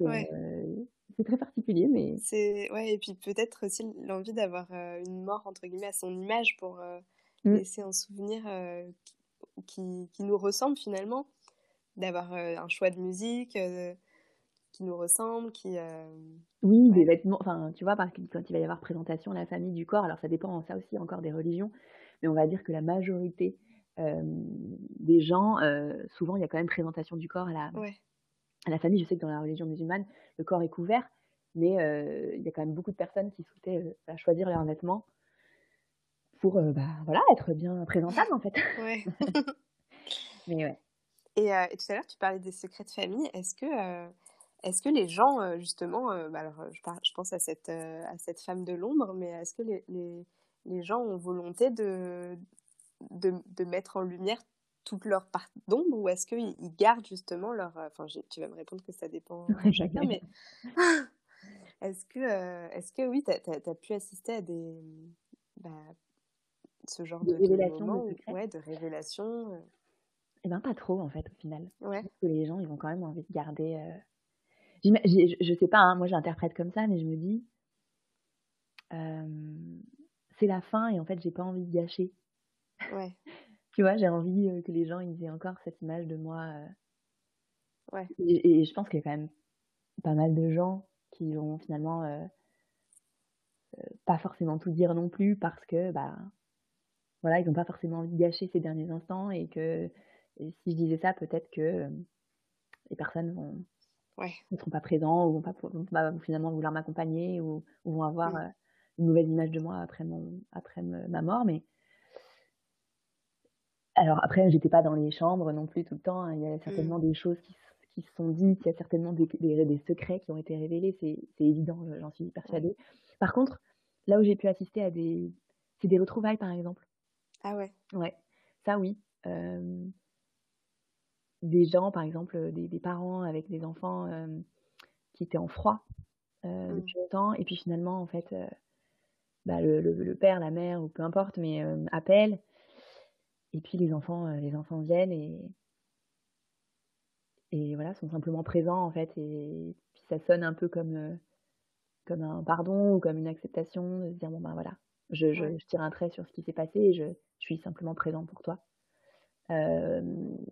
Euh, c'est très particulier, mais c'est ouais, et puis peut-être aussi l'envie d'avoir euh, une mort entre guillemets à son image pour mmh. laisser un souvenir qui, qui, nous ressemble finalement, d'avoir un choix de musique qui nous ressemblent, qui... Euh, oui, des vêtements, enfin, tu vois, quand il va y avoir présentation à la famille du corps, alors ça dépend ça aussi encore des religions, mais on va dire que la majorité euh, des gens, euh, souvent, il y a quand même présentation du corps à la, à la famille. Je sais que dans la religion musulmane, le corps est couvert, mais il y a quand même beaucoup de personnes qui souhaitaient choisir leurs vêtements pour bah, voilà, être bien présentable, en fait. Ouais. *laughs* *laughs* mais ouais. Et, et, tout à l'heure, tu parlais des secrets de famille. Est-ce que est-ce que les gens, euh, justement, euh, bah, alors, je, je, pense à cette, euh, à cette femme de l'ombre, mais est-ce que les, les, les, gens ont volonté de, de, de, mettre en lumière toute leur part d'ombre ou est-ce qu'ils gardent justement leur... Enfin, tu vas me répondre que ça dépend de chacun, mais *laughs* est-ce que, est-ce que oui, tu as, pu assister à des... Bah, ce genre de, révélations de, ouais, de révélations Eh bien, pas trop, en fait, au final. Ouais. que les gens, ils vont quand même envie de garder je sais pas, hein, moi j'interprète comme ça, mais je me dis, c'est la fin et en fait, j'ai pas envie de gâcher. Ouais. *laughs* tu vois, j'ai envie que les gens ils aient encore cette image de moi. ouais. Et, je pense qu'il y a quand même pas mal de gens qui vont finalement pas forcément tout dire non plus parce que bah voilà, ils n'ont pas forcément envie de gâcher ces derniers instants et que si je disais ça, peut-être que les personnes vont ne seront pas présents ou vont pas, vont pas finalement vouloir m'accompagner ou, vont avoir mmh. une mauvaise image de moi après mon après ma mort. Mais alors après, j'étais pas dans les chambres non plus tout le temps. Hein. Il y a mmh. certainement des choses qui, qui se sont dites, il y a certainement des, des, secrets qui ont été révélés. C'est évident, j'en suis persuadée. Par contre, là où j'ai pu assister à des, c'est des retrouvailles par exemple. Ah ouais. Ouais, ça oui. Des gens, par exemple, des, des, parents avec des enfants qui étaient en froid mmh. depuis longtemps, et puis finalement, en fait, bah, le, le, père, la mère, ou peu importe, mais appelle, et puis les enfants, les enfants viennent et et voilà, sont simplement présents en fait, et puis ça sonne un peu comme comme un pardon ou comme une acceptation de se dire bon ben voilà, je, je, je tire un trait sur ce qui s'est passé et je, je suis simplement présent pour toi. Euh,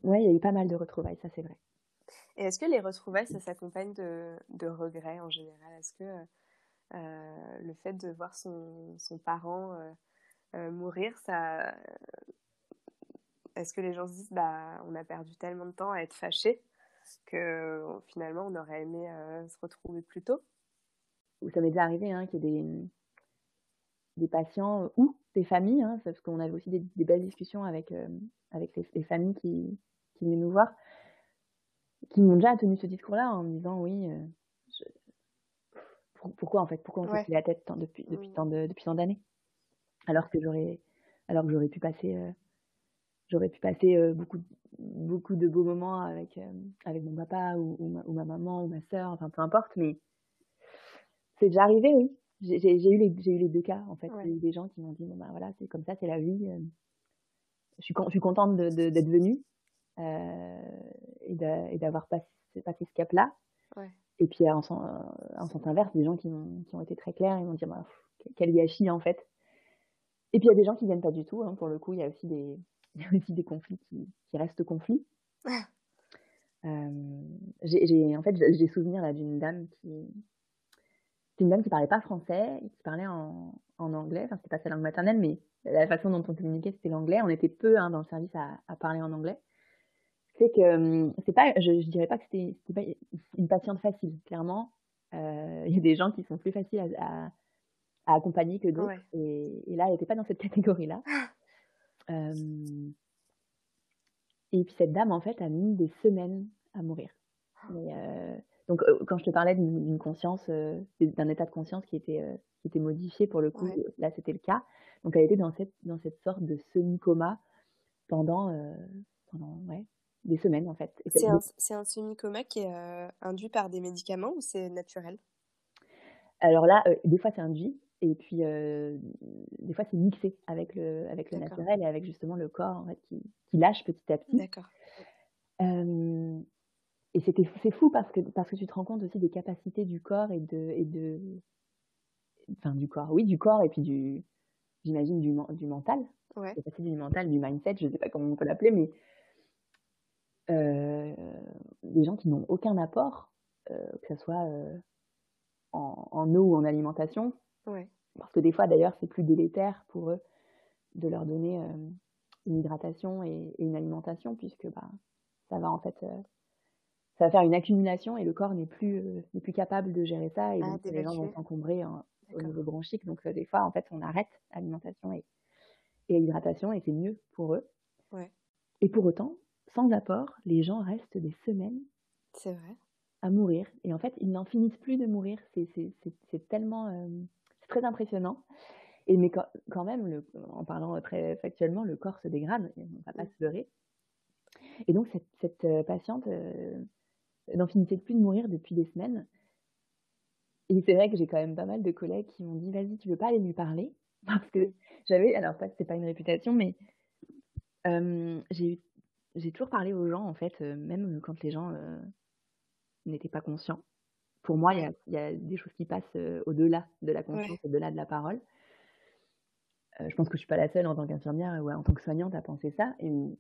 ouais, il y a eu pas mal de retrouvailles, ça c'est vrai. Et est-ce que les retrouvailles, ça s'accompagne de, de, regrets en général? Est-ce que euh, le fait de voir son, son parent euh, euh mourir, ça, est-ce que les gens se disent, bah, on a perdu tellement de temps à être fâchés que finalement on aurait aimé se retrouver plus tôt? Ça m'est déjà arrivé hein, qu'il y ait des, des patients ou des familles, hein, parce qu'on avait aussi des, belles discussions avec, euh, avec les, familles qui, qui venaient nous voir, qui m'ont déjà tenu ce discours-là en me disant oui, euh, pourquoi en fait, pourquoi on s'est la tête depuis, depuis, tant de, depuis tant d'années, alors que j'aurais, alors que j'aurais pu passer, euh, j'aurais pu passer beaucoup, beaucoup de beaux moments avec, avec mon papa ou, ou, ma, ou ma maman ou ma sœur, enfin peu importe, mais c'est déjà arrivé, oui. J'ai eu, les, eu les deux cas, en fait. Eu des gens qui m'ont dit, bon, ben voilà, c'est comme ça, c'est la vie. Euh. Je suis, je suis contente d'être venue euh, et d'avoir passé, passé ce cap-là. Ouais. Et puis, en, en sens inverse, des gens qui ont, qui ont été très clairs et m'ont dit, bah, quel gâchis, en fait. Et puis, il y a des gens qui viennent pas du tout. Hein, pour le coup, il y a aussi des, *laughs* il y a aussi des conflits qui, qui restent conflits. euh, j'ai, en fait, j'ai souvenir là d'une dame qui, une dame qui parlait pas français, qui parlait en, en anglais. Enfin, c'était pas sa langue maternelle, mais la façon dont on communiquait, c'était l'anglais. On était peu hein, dans le service à, à, parler en anglais. C'est que hum, c'est pas, je, je dirais pas que c'était pas une patiente facile. Clairement, euh, il y a des gens qui sont plus faciles à, à, accompagner que d'autres. Et, et, là, elle n'était pas dans cette catégorie-là. euh, *gasps* et puis cette dame, en fait, a mis des semaines à mourir. Mais, euh, donc, euh, quand je te parlais d'une conscience, euh, d'un état de conscience qui était, euh, qui était modifié, pour le coup, là, c'était le cas. Donc, elle était dans cette, dans cette sorte de semi-coma pendant, pendant ouais, des semaines, en fait. C'est un, un semi-coma qui est induit par des médicaments ou c'est naturel? Alors là, des fois, c'est induit. Et puis, des fois, c'est mixé avec le, avec le naturel et avec justement le corps en fait, qui, qui lâche petit à petit. D'accord. Et c'était c'est fou parce que parce que tu te rends compte aussi des capacités du corps et de et de enfin du corps oui du corps et puis du j'imagine du du mental ouais. du mental du mindset je sais pas comment on peut l'appeler mais euh, des gens qui n'ont aucun apport euh, que ce soit euh, en, en, eau ou en alimentation ouais. parce que des fois d'ailleurs c'est plus délétère pour eux de leur donner une hydratation et, et, une alimentation puisque bah ça va en fait ça va faire une accumulation et le corps n'est plus euh, n'est plus capable de gérer ça et ah, donc les gens vont s'encombrer au niveau bronchique. Donc euh, des fois en fait on arrête alimentation et, et hydratation et c'est mieux pour eux. Ouais. et pour autant sans apport les gens restent des semaines c'est vrai. à mourir. Et en fait ils n'en finissent plus de mourir. C'est c'est tellement euh, c'est très impressionnant. Et mais quand, quand même le, en parlant très factuellement le corps se dégrade on va pas se leurrer. Et donc cette, cette patiente n'en finissait plus de mourir depuis des semaines. Et c'est vrai que j'ai quand même pas mal de collègues qui m'ont dit vas-y, tu veux pas aller lui parler? *laughs* Parce que j'avais, alors pas, c'était pas une réputation, mais euh, j'ai j'ai toujours parlé aux gens en fait, euh, même quand les gens euh, n'étaient pas conscients, pour moi, il y a, des choses qui passent au-delà de la conscience, au-delà de la parole. je pense que je suis pas la seule en tant qu'infirmière ou en tant que soignante à penser ça.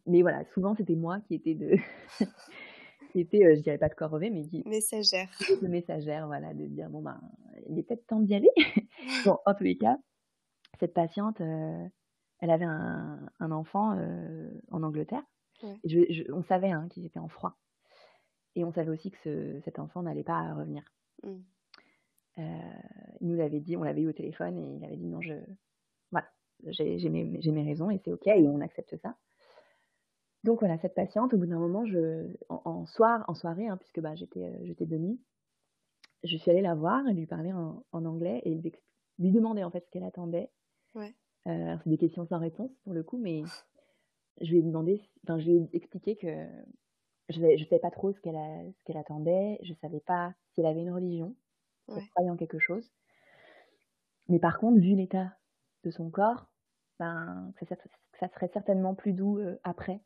mais voilà, souvent c'était moi qui étais de, *laughs* qui était, je dirais pas de corvée, mais qui messagère, *laughs* de messagère, voilà, de dire bon ben, il est peut-être temps d'y aller. bon, en tous les cas, cette patiente, elle avait un, enfant en Angleterre. on savait hein, qu'ils étaient en froid. Et on savait aussi que cet enfant n'allait pas revenir. Mmh. il nous l'avait dit, on l'avait eu au téléphone et il avait dit non, je, voilà, j'ai mes, raisons et c'est ok et on accepte ça. Donc voilà, cette patiente, au bout d'un moment, je, en, soir, en soirée, hein, puisque bah, j'étais de nuit, je suis allée la voir et lui parler en, anglais et lui demander en fait ce qu'elle attendait. Ouais. Euh, c'est des questions sans réponse pour le coup, mais je lui ai demandé, enfin, je lui ai expliqué que je ne savais pas trop ce qu'elle ce qu'elle attendait, je ne savais pas si elle avait une religion, si elle croyait en quelque chose. Mais par contre, vu l'état de son corps, ben, ça, ça, serait certainement plus doux euh, après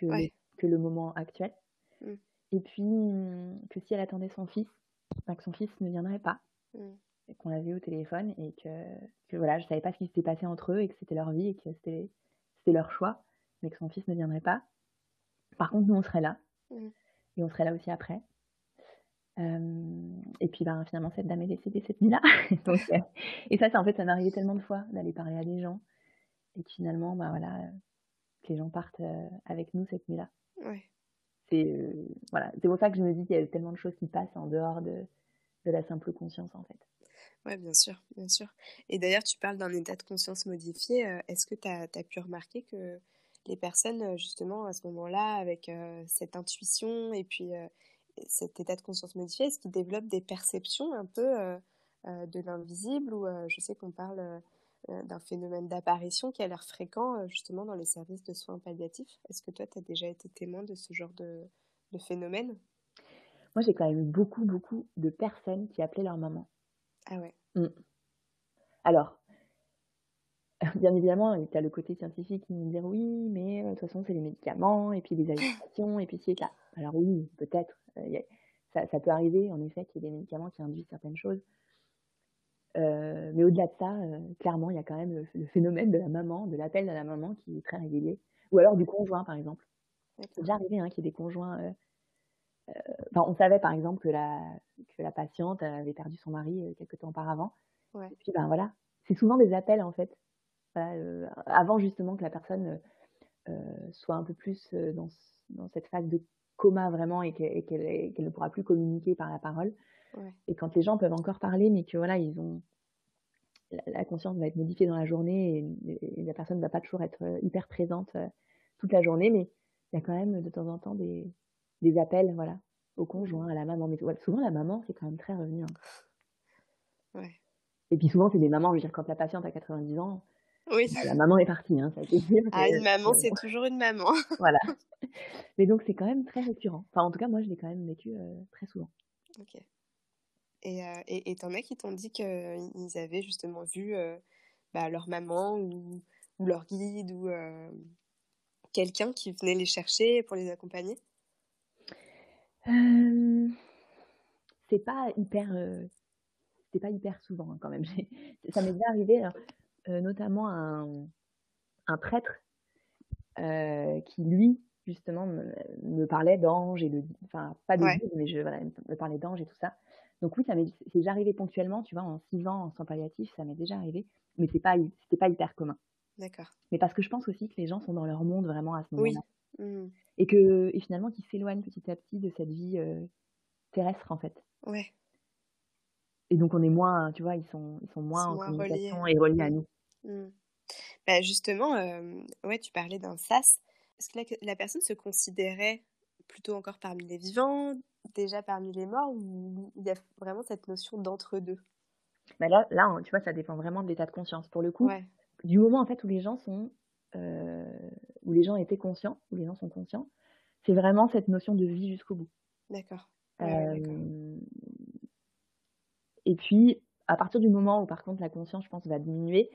que, le, que le moment actuel. Mmh. Et puis, que si elle attendait son fils, que son fils ne viendrait pas. Mmh qu'on avait au téléphone et que, que voilà, je savais pas ce qui s'était passé entre eux et que c'était leur vie et que c'était, leur choix, mais que son fils ne viendrait pas. Par contre, nous, on serait là. Mmh. Et on serait là aussi après. et puis ben, finalement, cette dame est décédée cette nuit-là. *laughs* Euh, et ça, c'est en fait, ça m'est arrivé tellement de fois d'aller parler à des gens. Et que finalement, ben, voilà, que les gens partent euh, avec nous cette nuit-là. C'est euh, voilà, c'est pour ça que je me dis qu'il y a tellement de choses qui passent en dehors de, de la simple conscience en fait. Oui, bien sûr, bien sûr. Et d'ailleurs, tu parles d'un état de conscience modifié. Euh, est-ce que tu as, pu remarquer que les personnes, justement, à ce moment-là, avec euh, cette intuition et puis cet état de conscience modifié, est-ce qu'ils développent des perceptions un peu de l'invisible ou je sais qu'on parle d'un phénomène d'apparition qui a l'air fréquent, justement, dans les services de soins palliatifs. Est-ce que toi, tu as déjà été témoin de ce genre de, de phénomène? Moi, j'ai quand même eu beaucoup, beaucoup de personnes qui appelaient leur maman. Ah ouais. Mmh. Alors, *laughs* bien évidemment, il y a le côté scientifique qui nous dit oui, mais de toute façon, c'est les médicaments, et puis les agitations, et puis et là. Alors oui, peut-être. ça, ça, peut arriver, en effet, qu'il y ait des médicaments qui induisent certaines choses. Mais au-delà de ça, clairement, il y a quand même le, phénomène de la maman, de l'appel de la maman qui est très régulier. Ou alors du conjoint, par exemple. C'est déjà arrivé hein, qu'il y ait des conjoints on savait par exemple que la, que la patiente avait perdu son mari euh, quelques temps auparavant. Et puis ben voilà, c'est souvent des appels en fait, euh, avant justement que la personne euh, soit un peu plus dans, dans, cette phase de coma vraiment et qu'elle ne pourra plus communiquer par la parole. Et quand les gens peuvent encore parler, mais que voilà, ils ont la, conscience va être modifiée dans la journée et, la personne ne va pas toujours être hyper présente toute la journée, mais il y a quand même de temps en temps des, des appels, voilà, au conjoint, à la maman. Mais souvent, la maman, c'est quand même très revenu. Hein. Ouais. Et puis souvent, c'est des mamans, je veux dire, quand la patiente a 90 ans, oui. Bah, la maman est partie, hein, ça Ah, une maman, c'est toujours une maman. *laughs* voilà. Mais donc, c'est quand même très récurrent. Enfin, en tout cas, moi, je l'ai quand même vécu euh, très souvent. Ok. Et euh, et t'en as qui t'ont dit qu'ils avaient justement vu euh, bah, leur maman ou, ou, leur guide ou euh, quelqu'un qui venait les chercher pour les accompagner? C'est pas hyper, c'est pas hyper souvent hein, quand même. *laughs* ça m'est déjà arrivé, notamment un, un prêtre qui lui justement me, parlait d'anges et de, enfin pas de mais je voilà, me parlait d'anges et tout ça. Donc oui, ça m'est c'est déjà arrivé ponctuellement, tu vois, en six ans en soins palliatifs, ça m'est déjà arrivé, mais c'est pas c'était pas hyper commun. D'accord. Mais parce que je pense aussi que les gens sont dans leur monde vraiment à ce moment-là. Mmh. Et que et finalement qu'ils s'éloignent petit à petit de cette vie terrestre en fait. Ouais. Et donc on est moins, tu vois, ils sont ils sont moins en communication et reliés à mmh. nous. Mmh. Bah justement, ouais, tu parlais d'un sas. Est-ce que la, la, personne se considérait plutôt encore parmi les vivants, déjà parmi les morts, ou il y a vraiment cette notion d'entre-deux? Bah là, là, tu vois, ça dépend vraiment de l'état de conscience. Pour le coup, du moment en fait où les gens sont euh, où les gens étaient conscients, où les gens sont conscients, c'est vraiment cette notion de vie jusqu'au bout. D'accord. Euh, et puis, à partir du moment où, par contre, la conscience, je pense, va diminuer,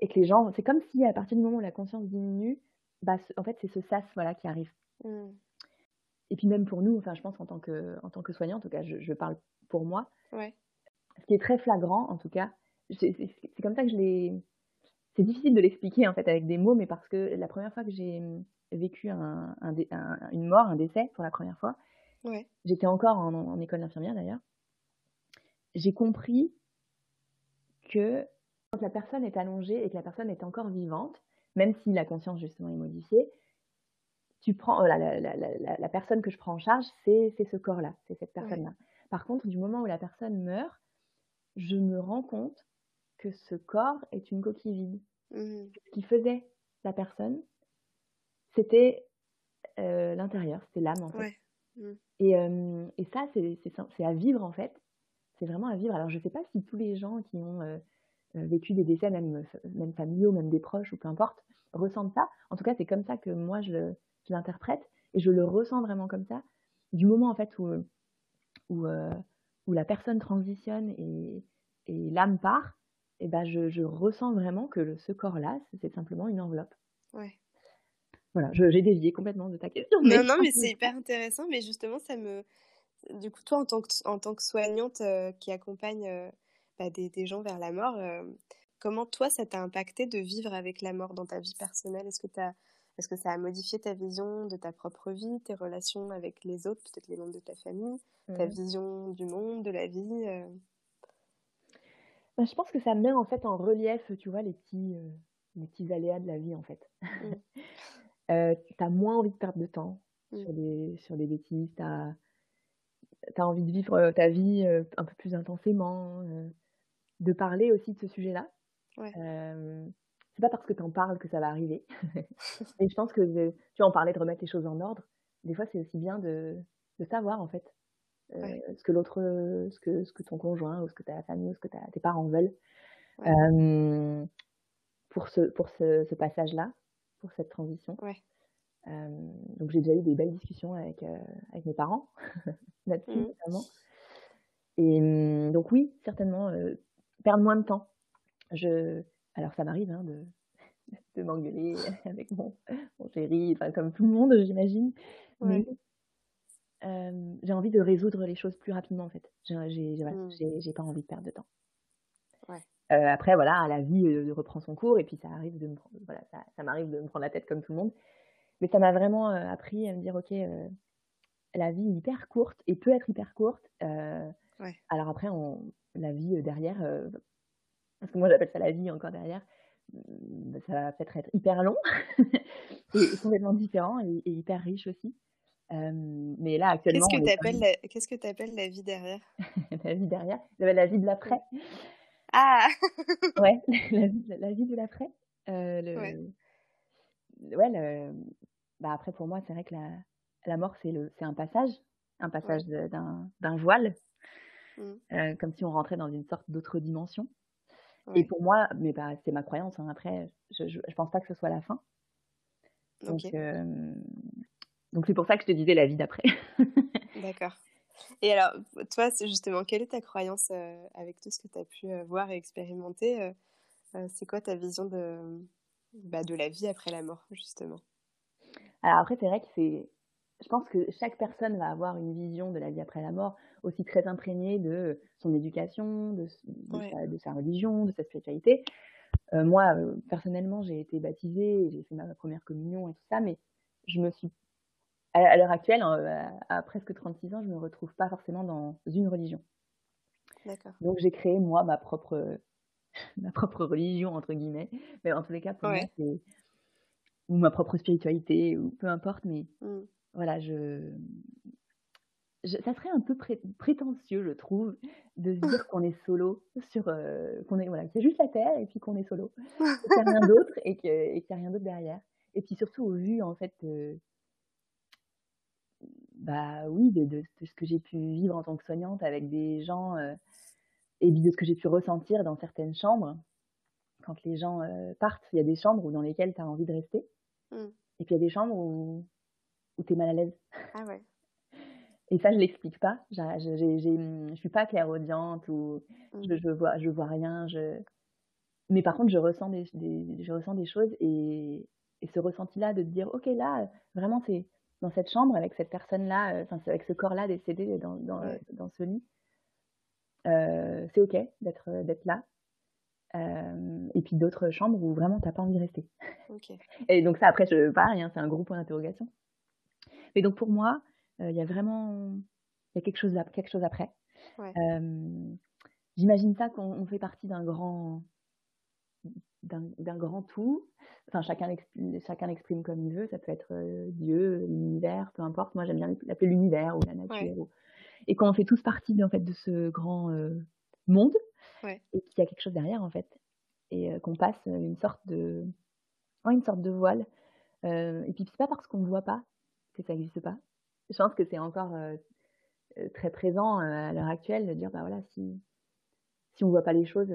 et que les gens, c'est comme si, à partir du moment où la conscience diminue, bah, en fait, c'est ce sas voilà, qui arrive. Mmh. Et puis même pour nous, enfin, je pense en tant que, en tant que soignant, en tout cas, je, je parle pour moi. Ouais. Ce qui est très flagrant, en tout cas, c'est comme ça que je l'ai. C'est difficile de l'expliquer en fait avec des mots, mais parce que la première fois que j'ai vécu un, un, une mort, un décès pour la première fois, ouais. j'étais encore en, en école d'infirmière d'ailleurs. J'ai compris que quand la personne est allongée et que la personne est encore vivante, même si la conscience justement est modifiée, tu prends la, la, la, la, personne que je prends en charge, c'est ce corps-là, c'est cette personne-là. Par contre, du moment où la personne meurt, je me rends compte que ce corps est une coquille vide. Mmh. Ce qui faisait la personne, c'était euh, l'intérieur, c'était l'âme en fait. Ouais. Mmh. Et, euh, et, ça, c'est à vivre en fait. C'est vraiment à vivre. Alors, je ne sais pas si tous les gens qui ont euh, vécu des décès, même, même familiaux, même des proches ou peu importe, ressentent ça. En tout cas, c'est comme ça que moi, je, je l'interprète et je le ressens vraiment comme ça. Du moment en fait où, où, où la personne transitionne et, et l'âme part, et eh ben je, je, ressens vraiment que le, ce corps-là, c'est simplement une enveloppe. Ouais. Voilà, j'ai dévié complètement de ta question. Non, non, mais *laughs* c'est hyper intéressant. Mais justement, ça me. Du coup, toi, en tant que, en tant que soignante euh, qui accompagne euh, bah, des, des, gens vers la mort, euh, comment toi, ça t'a impacté de vivre avec la mort dans ta vie personnelle? Est-ce que, est -ce que ça a modifié ta vision de ta propre vie, tes relations avec les autres, peut-être les membres de ta famille, ta Mmh. vision du monde, de la vie Bah, je pense que ça met en fait en relief, tu vois, les petits, euh, les petits aléas de la vie en fait. Mmh. *laughs* euh, tu as moins envie de perdre de temps Mmh. sur, des, sur des bêtises, tu as, envie de vivre ta vie euh, un peu plus intensément, euh, de parler aussi de ce sujet-là. Ouais. C'est pas parce que tu en parles que ça va arriver. *laughs* Et je pense que tu en parler de remettre les choses en ordre. Des fois, c'est aussi bien de, de savoir en fait Ouais. ce que l'autre, ce que, ce que ton conjoint ou ce que ta famille ou ce que tes parents veulent Ouais. euh, pour ce, pour ce, ce passage-là, pour cette transition. Ouais. Euh, donc j'ai déjà eu des belles discussions avec, euh, avec mes parents *laughs* là-dessus Mmh. notamment. Et hum, donc oui, certainement perdre moins de temps. Je, alors ça m'arrive hein, de, *laughs* de m'engueuler *laughs* avec mon, mon chéri, enfin, comme tout le monde j'imagine. Ouais. Mais euh, j'ai envie de résoudre les choses plus rapidement en fait. J'ai Mmh. pas envie de perdre de temps. Ouais. Euh, après voilà, la vie euh, reprend son cours et puis ça arrive de me prendre, voilà, ça, ça m'arrive de me prendre la tête comme tout le monde. Mais ça m'a vraiment appris à me dire ok, la vie est hyper courte et peut être hyper courte. Ouais. Alors après, on, la vie derrière, parce que moi j'appelle ça la vie encore derrière, euh, ça va peut-être être hyper long *laughs* et, complètement différent et, et hyper riche aussi. Euh, mais là, actuellement. Qu'est-ce que tu appelles, la... Que vie derrière? La vie derrière, *laughs* la, vie de l'après. Ah *laughs* Ouais, la vie, de- la vie de l'après. Euh, le... Ouais. ouais, le... bah après pour moi, c'est vrai que la, la mort, c'est le, un passage, un passage d'un, d'un voile, Mm. euh, comme si on rentrait dans une sorte d'autre dimension. Et pour moi, mais bah, c'est ma croyance. hein, après, je, je pense pas que ce soit la fin. Donc, euh, c'est pour ça que je te disais la vie d'après. *laughs* d'accord. Et alors, toi, c'est justement, quelle est ta croyance euh, avec tout ce que tu as pu euh, voir et expérimenter euh, C'est quoi ta vision de, bah, de la vie après la mort, justement? Alors après, c'est vrai que c'est. Je pense que chaque personne va avoir une vision de la vie après la mort aussi très imprégnée de son éducation, de, de, Ouais. sa, de sa religion, de sa spiritualité. Euh, moi, euh, personnellement, j'ai été baptisée, j'ai fait ma première communion et tout ça, mais je me suis. À, à l'heure actuelle, hein, à, à presque 36 ans, je me retrouve pas forcément dans une religion. D'accord. Donc j'ai créé moi ma propre *laughs* ma propre religion entre guillemets, mais en tous les cas pour moi c'est ou ma propre spiritualité ou peu importe, mais Mm. Voilà je, je ça serait un peu pré- prétentieux je trouve de se dire *laughs* qu'on est solo sur euh, qu'on est voilà qu'il y a juste la terre et puis qu'on est solo, *laughs* qu'il n'y a rien d'autre et qu'il y a rien d'autre derrière. Et puis surtout au vu en fait de- bah oui de, de, de ce que j'ai pu vivre en tant que soignante avec des gens euh, et puis de ce que j'ai pu ressentir dans certaines chambres, quand les gens euh, partent, il y a des chambres dans lesquelles tu as envie de rester, Mm. et puis il y a des chambres où, où tu es mal à l'aise. Ah ouais. Et ça, je l'explique pas. Je je suis pas clairaudiente ou Mm. je, je vois, je vois rien. Je... Mais par contre, je ressens des, des- je ressens des choses et, et ce ressenti-là de te dire, ok, là, vraiment, c'est dans cette chambre avec cette personne-là, enfin avec ce corps-là décédé dans, dans, dans ce lit. c'est ok d'être d'être là. et puis d'autres chambres où vraiment t'as pas envie de rester. Et donc ça après je pareil, hein, c'est un gros point d'interrogation. Mais donc pour moi, il y a vraiment il y a quelque chose quelque chose après. J'imagine ça qu'on fait partie d'un grand d'un grand tout. Enfin, chacun, chacun l'exprime comme il veut. Ça peut être Dieu, l'univers, peu importe. Moi, j'aime bien l'appeler l'univers ou la nature. Et quand on fait tous partie en fait, de ce grand monde, et qu'il y a quelque chose derrière, en fait, et qu'on passe une sorte de, une sorte de voile. et puis, c'est pas parce qu'on ne voit pas que ça n'existe pas. Je pense que c'est encore très présent à l'heure actuelle de dire, bah voilà, si, si on voit pas les choses,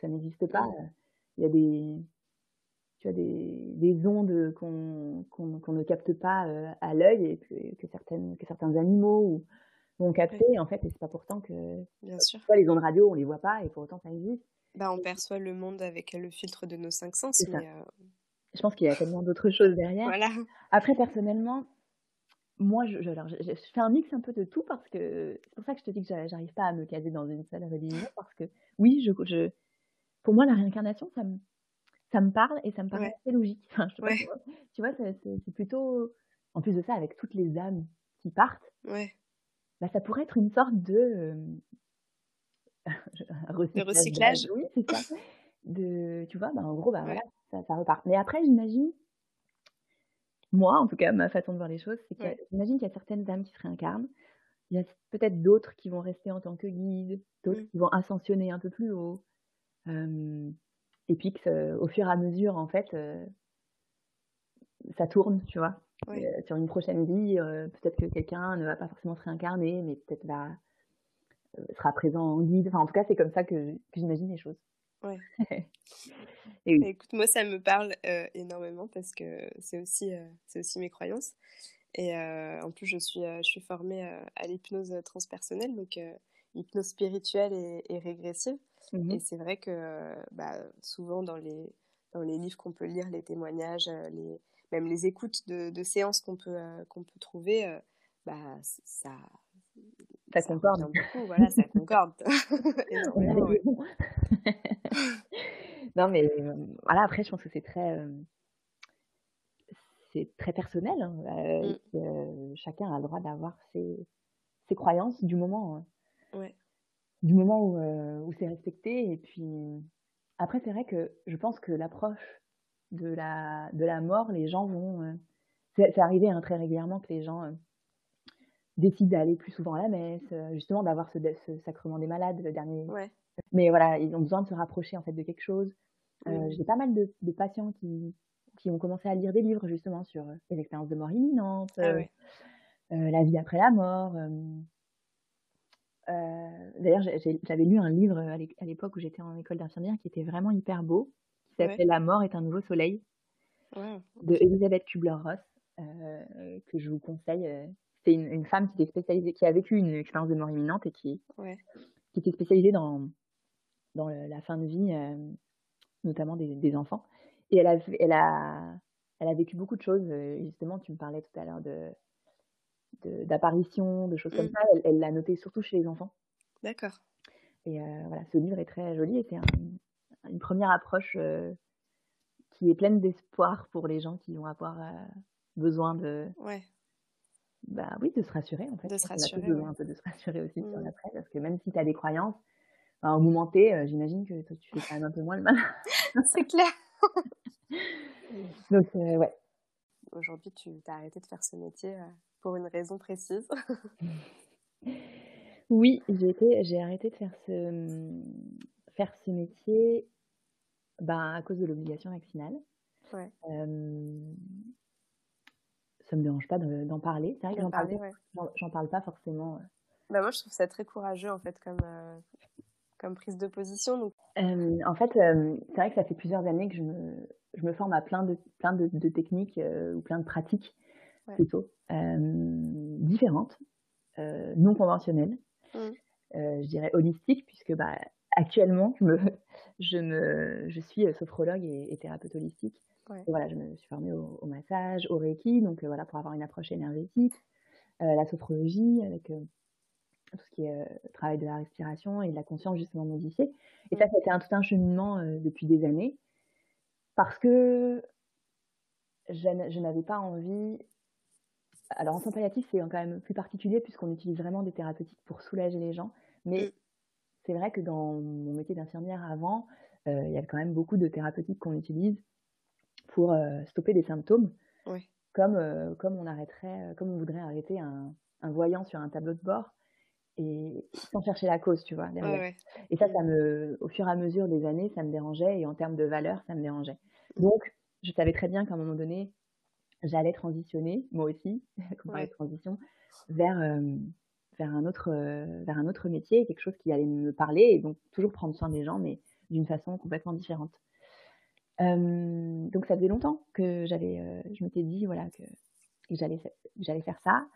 ça n'existe pas il y a des, tu as des, des ondes qu'on qu'on ne capte pas euh, à l'œil et que, que, certaines, que certains animaux vont capter, en fait, et c'est pas pourtant que. Bien sûr. les ondes radio, on les voit pas et pour autant ça existe. Bah, on perçoit le monde avec le filtre de nos cinq sens. Mais euh, Je pense qu'il y a tellement d'autres choses derrière. Voilà. Après, personnellement, moi, je, je, fais un mix un peu de tout parce que c'est pour ça que je te dis que j'arrive pas à me caser dans une seule religion parce que oui, je, pour moi, la réincarnation, ça me, ça me parle et ça me paraît assez logique. tu vois, c'est plutôt. En plus de ça, avec toutes les âmes qui partent, bah, ça pourrait être une sorte de. *laughs* recyclage. Oui, c'est ça. De, tu vois, bah, en gros, bah, voilà, ça, ça, repart. Mais après, j'imagine, moi, en tout cas, ma façon de voir les choses, c'est que j'imagine qu'il y a certaines âmes qui se réincarnent. Il y a peut-être d'autres qui vont rester en tant que guides, d'autres mmh. qui vont ascensionner un peu plus haut et puis au fur et à mesure, en fait, ça tourne, tu vois. sur une prochaine vie, peut-être que quelqu'un ne va pas forcément se réincarner, mais peut-être va sera présent en guide. Enfin, en tout cas, c'est comme ça que, j'imagine les choses. Ouais. *laughs* Bah, écoute, moi, ça me parle énormément parce que c'est aussi, c'est aussi mes croyances. Et en plus, je suis, je suis formée à l'hypnose transpersonnelle, donc hypnose spirituelle et, et régressive. Mmh et c'est vrai que bah, souvent dans les, dans les livres qu'on peut lire, les témoignages, euh, les, même les écoutes de, de séances qu'on peut, euh, qu'on peut trouver, euh, bah, ça, ça, concorde. Beaucoup, voilà, ça concorde. *laughs* *laughs* non, mais voilà, après, je pense que c'est très, c'est très personnel. Hein, mmh. chacun a le droit d'avoir ses, ses croyances du moment. Hein. Ouais du moment où, euh, où c'est respecté. Et puis, après, c'est vrai que je pense que l'approche de la, de la mort, les gens vont. Euh, c'est arrivé hein, très régulièrement que les gens euh, décident d'aller plus souvent à la messe, justement d'avoir ce, ce, sacrement des malades, le dernier. Mais voilà, ils ont besoin de se rapprocher en fait de quelque chose. J'ai pas mal de, de, patients qui, qui ont commencé à lire des livres justement sur les expériences de mort imminente, ah la vie après la mort. Euh, d'ailleurs, j'avais lu un livre à l'époque où j'étais en école d'infirmière qui était vraiment hyper beau, qui s'appelait La mort est un nouveau soleil, de Elisabeth Kubler-Ross, euh, que je vous conseille. Euh, c'est une, femme qui, était spécialisée, qui a vécu une expérience de mort imminente et qui, qui était spécialisée dans, dans la fin de vie, notamment des, enfants. Et elle a, elle, a, elle a vécu beaucoup de choses. Justement, tu me parlais tout à l'heure de d'apparitions, de, choses comme mmh. ça. Elle l'a noté surtout chez les enfants. D'accord. Et euh, voilà, ce livre est très joli et c'est une première approche euh, qui est pleine d'espoir pour les gens qui vont avoir euh, besoin de. Ouais. Bah oui, de se rassurer en fait. De se rassurer. On a besoin un peu de se rassurer aussi sur mmh. l'après parce que même si tu as des croyances, bah, au moment T, j'imagine que toi, tu fais quand même un peu moins le mal. *laughs* c'est clair. *laughs* Donc, ouais. Aujourd'hui, tu as arrêté de faire ce métier pour une raison précise *laughs* Oui, j'ai arrêté de faire ce, faire ce métier ben, à cause de l'obligation vaccinale. Ouais. Euh, ça me dérange pas d'en parler. C'est vrai que j'en parle, parle pas forcément. Euh. Bah moi, je trouve ça très courageux en fait comme, euh, comme prise de position. Donc... Euh, en fait, c'est vrai que ça fait plusieurs années que je me, je me forme à plein de, plein de, de techniques ou plein de pratiques plutôt, différentes, non conventionnelles, mmh. je dirais holistiques, puisque bah, actuellement, je, me, *laughs* je, me, je suis sophrologue et, thérapeute holistique. Voilà, je me suis formée au, massage, au Reiki, donc voilà, pour avoir une approche énergétique, la sophrologie avec tout ce qui est travail de la respiration et de la conscience justement modifiée. Et ça, c'était un, tout un cheminement depuis des années parce que je n'avais pas envie. Alors, en soins palliatifs, c'est quand même plus particulier puisqu'on utilise vraiment des thérapeutiques pour soulager les gens. Mais mm. c'est vrai que dans mon métier d'infirmière avant, euh, il y avait quand même beaucoup de thérapeutiques qu'on utilise pour euh, stopper des symptômes. Comme, euh, comme on arrêterait, comme on voudrait arrêter un, voyant sur un tableau de bord et sans chercher la cause, tu vois. Et ça, ça me, au fur et à mesure des années, ça me dérangeait et en termes de valeur, ça me dérangeait. Donc, je savais très bien qu'à un moment donné, j'allais transitionner, moi aussi, *laughs* comme ouais. transition, vers, euh, vers, un autre, euh, vers un autre métier, quelque chose qui allait me parler, et donc toujours prendre soin des gens, mais d'une façon complètement différente. Euh, donc ça faisait longtemps que j'avais, je m'étais dit voilà que, j'allais, j'allais faire ça.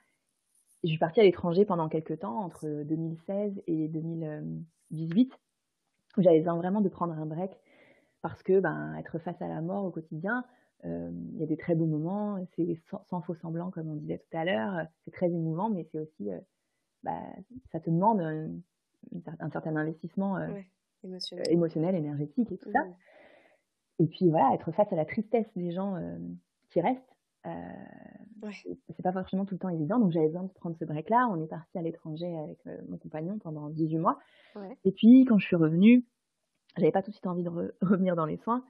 je suis partie à l'étranger pendant quelques temps, entre 2016 et 2018, où j'avais besoin vraiment de prendre un break parce que ben, être face à la mort au quotidien, euh, il y a des très beaux moments, c'est sans, faux semblant comme on disait tout à l'heure, c'est très émouvant, mais c'est aussi, euh, bah, ça te demande un, certain investissement euh, émotionnel. énergétique et tout ça. Et puis voilà, être face à la tristesse des gens qui restent, ouais. c'est pas forcément tout le temps évident. Donc j'avais besoin de prendre ce break-là. On est parti à l'étranger avec mon compagnon pendant 18 mois. Et puis quand je suis revenue, j'avais pas tout de suite envie de *laughs* revenir dans les soins.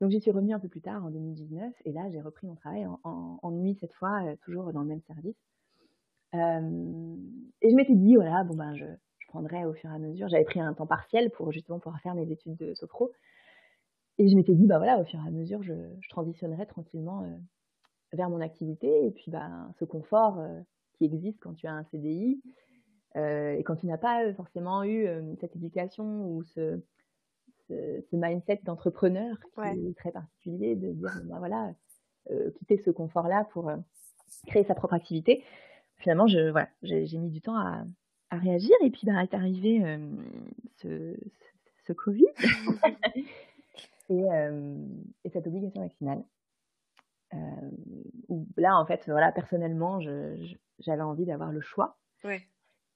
Donc j'y suis revenue un peu plus tard, en 2019, et là j'ai repris mon travail en, nuit cette fois, euh, toujours dans le même service. Euh, et je m'étais dit, voilà, bon ben je, je, prendrai au fur et à mesure. J'avais pris un temps partiel pour justement pouvoir faire mes études de sophro. Et je m'étais dit, bah voilà, au fur et à mesure, je, je transitionnerai tranquillement euh, vers mon activité. Et puis, ben, ce confort qui existe quand tu as un CDI, et quand tu n'as pas forcément eu cette éducation ou ce, ce, mindset d'entrepreneur qui est très particulier, de dire, ben voilà, euh, quitter ce confort-là pour euh, créer sa propre activité. Finalement, je, voilà, j'ai mis du temps à, à, réagir et puis bah, est arrivé euh, ce, ce, Covid *laughs* et, et, cette obligation vaccinale. où là, en fait, voilà, personnellement, j'avais envie d'avoir le choix.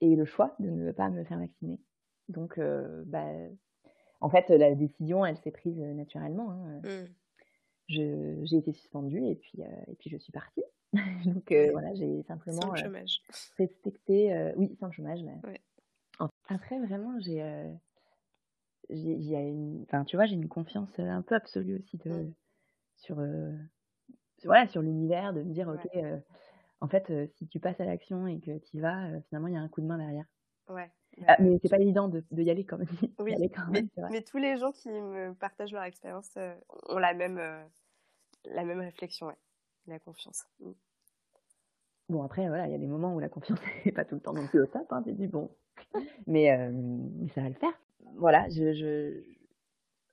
Et le choix de ne pas me faire vacciner. Donc, bah, en fait, la décision, elle s'est prise euh, naturellement. Hein, euh. mmh. J'ai été suspendue et puis, euh, et puis je suis partie. *laughs* Donc voilà, j'ai simplement sans chômage. respecté. oui, sans chômage. Mais... Après, vraiment, j'ai. Une... Enfin, tu vois, j'ai une confiance un peu absolue aussi de, mmh. sur, voilà, sur l'univers, de me dire, ok, en fait, si tu passes à l'action et que tu y vas, finalement, il y a un coup de main derrière. Ouais. Ah, mais c'est pas évident de, y aller quand même. *laughs* Oui, mais, tous les gens qui me partagent leur expérience euh, ont la même, euh, la même réflexion, ouais. la confiance. Mm. Bon, après, voilà, il y a des moments où la confiance *laughs* n'est pas tout le temps non plus au top. Hein, tu dis, bon, mais, euh, mais, ça va le faire. Voilà, je je,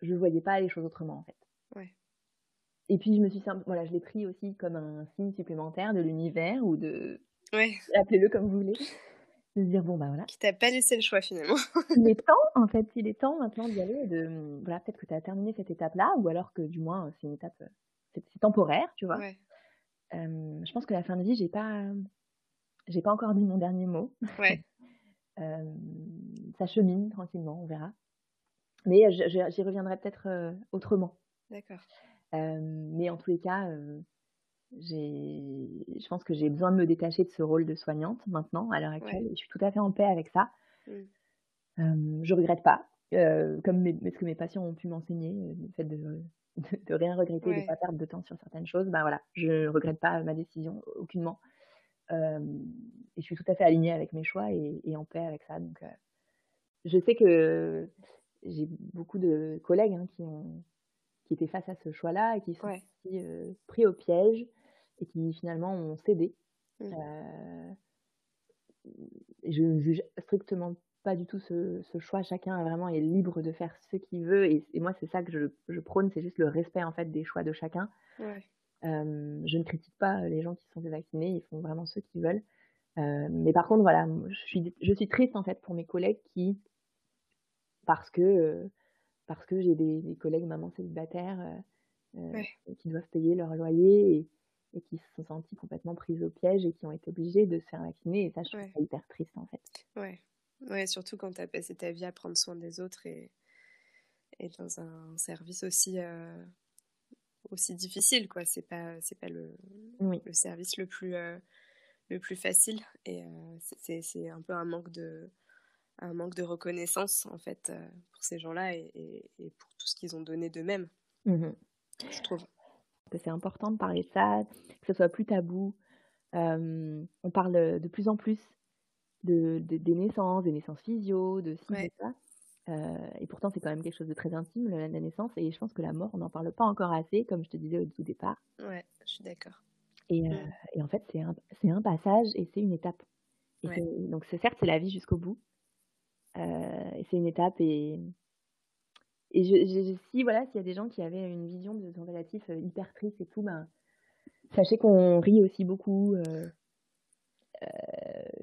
je voyais pas les choses autrement, en fait. Ouais. Et puis, je me suis voilà, je l'ai pris aussi comme un signe supplémentaire de l'univers ou de. Ouais. Appelez-le comme vous voulez de se dire bon bah voilà. Qui t'a pas laissé le choix finalement. *laughs* il est temps en fait, il est temps maintenant d'y aller de voilà peut-être que tu as terminé cette étape-là ou alors que du moins c'est une étape c'est temporaire, tu vois. Ouais. Euh, je pense que la fin de vie, j'ai pas j'ai pas encore dit mon dernier mot. Ouais. *laughs* euh, ça chemine tranquillement, on verra. Mais j'y reviendrai peut-être euh, autrement. D'accord. Euh, mais en tous les cas, je pense que j'ai besoin de me détacher de ce rôle de soignante maintenant, à l'heure actuelle. Je suis tout à fait en paix avec ça. Je mmh. Euh, je regrette pas, euh, comme ce que mes patients ont pu m'enseigner, euh, le fait de, de, rien regretter, de ne pas perdre de temps sur certaines choses. Ben voilà, je regrette pas ma décision aucunement. et je suis tout à fait alignée avec mes choix et, en paix avec ça. Donc, je sais que j'ai beaucoup de collègues hein, qui ont qui étaient face à ce choix-là et qui sont aussi, pris au piège et qui finalement ont cédé. Mmh. Euh, je ne juge strictement pas du tout ce, choix. Chacun vraiment est libre de faire ce qu'il veut. Et, moi, c'est ça que je, je prône, c'est juste le respect en fait des choix de chacun. Euh, je ne critique pas les gens qui sont vaccinés, ils font vraiment ce qu'ils veulent. Euh, mais par contre, voilà, je suis, je suis triste en fait pour mes collègues qui, parce que, parce que j'ai des, des, collègues mamans célibataires qui doivent payer leur loyer et, et, qui se sont sentis complètement pris au piège et qui ont été obligés de se faire vacciner. Et ça, je trouve ça hyper triste en fait. Ouais. ouais, surtout quand tu as passé ta vie à prendre soin des autres et, et dans un service aussi aussi difficile quoi c'est pas c'est pas le, le service le plus le plus facile et c'est un peu un manque de un manque de reconnaissance en fait pour ces gens-là et, et, pour tout ce qu'ils ont donné d'eux-mêmes mmh je trouve c'est important de parler de ça que ce soit plus tabou on parle de plus en plus de, des naissances des naissances physio de ci de ça euh, et pourtant, c'est quand même quelque chose de très intime, la, naissance. Et je pense que la mort, on n'en parle pas encore assez, comme je te disais au tout départ. Ouais, je suis d'accord. Et, euh, mm. et, en fait, c'est un, un, passage et c'est une étape. Et donc, certes, c'est la vie jusqu'au bout. Euh, c'est une étape. Et, et je, si voilà, s'il y a des gens qui avaient une vision de son relatif hyper triste et tout, ben, sachez qu'on rit aussi beaucoup.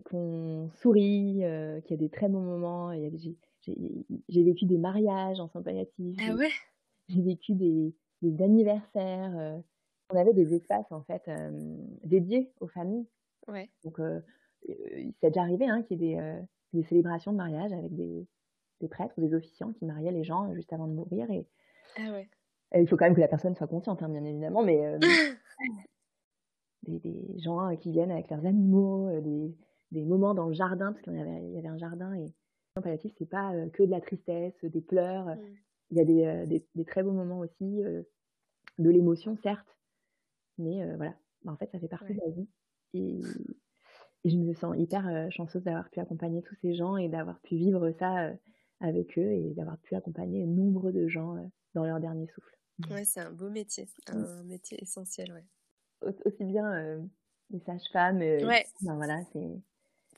qu'on sourit, qu'il y a des très bons moments, j'ai vécu des mariages en palliatifs. Ah ouais? J'ai vécu des, des anniversaires. Euh. on avait des espaces en fait euh, dédiés aux familles. Ouais. Donc euh, c'est déjà arrivé hein, qu'il y ait des, des, célébrations de mariage avec des, des, prêtres ou des officiants qui mariaient les gens juste avant de mourir. Et, ah ouais. il faut quand même que la personne soit consciente, hein, bien évidemment, mais *laughs* des, des, gens qui viennent avec leurs animaux, des, des moments dans le jardin, parce qu'il y avait, il y avait un jardin et palliatif, c'est pas que de la tristesse, des pleurs. Mmh. Il y a des, très beaux moments aussi, de l'émotion, certes, mais voilà, bah, en fait, ça fait partie de la vie. Et, je me sens hyper chanceuse d'avoir pu accompagner tous ces gens et d'avoir pu vivre ça avec eux et d'avoir pu accompagner nombre de gens dans leur dernier souffle. Ouais, c'est un beau métier, mmh. un métier essentiel, ouais. Aussi bien les sages-femmes, ouais. ben voilà, c'est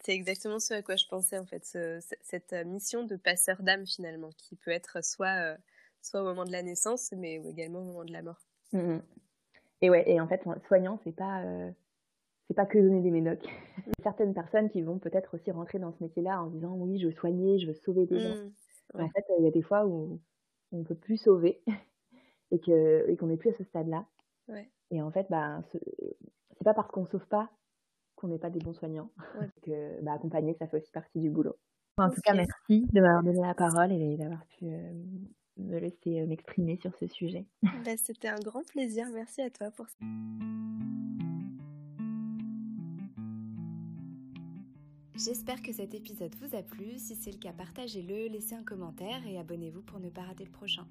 c'est exactement ce à quoi je pensais en fait, cette euh, mission de passeur d'âme finalement, qui peut être soit, euh, soit au moment de la naissance, mais également au moment de la mort. Mmh et ouais, et en fait, soignant, c'est pas, euh, c'est pas que donner des médocs. *laughs* Il y a certaines personnes qui vont peut-être aussi rentrer dans ce métier-là en disant oui, je veux soigner, je veux sauver des gens. Mmh, en fait, il y a des fois où on ne peut plus sauver *laughs* et qu'on et qu'on n'est plus à ce stade-là. Ouais. Et en fait, bah, c'est pas parce qu'on sauve pas qu'on n'est pas des bons soignants. *laughs* que bah, accompagner, ça fait aussi partie du boulot. En tout cas, merci de m'avoir donné la parole et d'avoir pu euh, me laisser euh, m'exprimer sur ce sujet. Bah, c'était un grand plaisir. Merci à toi pour ça. J'espère que cet épisode vous a plu. Si c'est le cas, partagez-le, laissez un commentaire et abonnez-vous pour ne pas rater le prochain.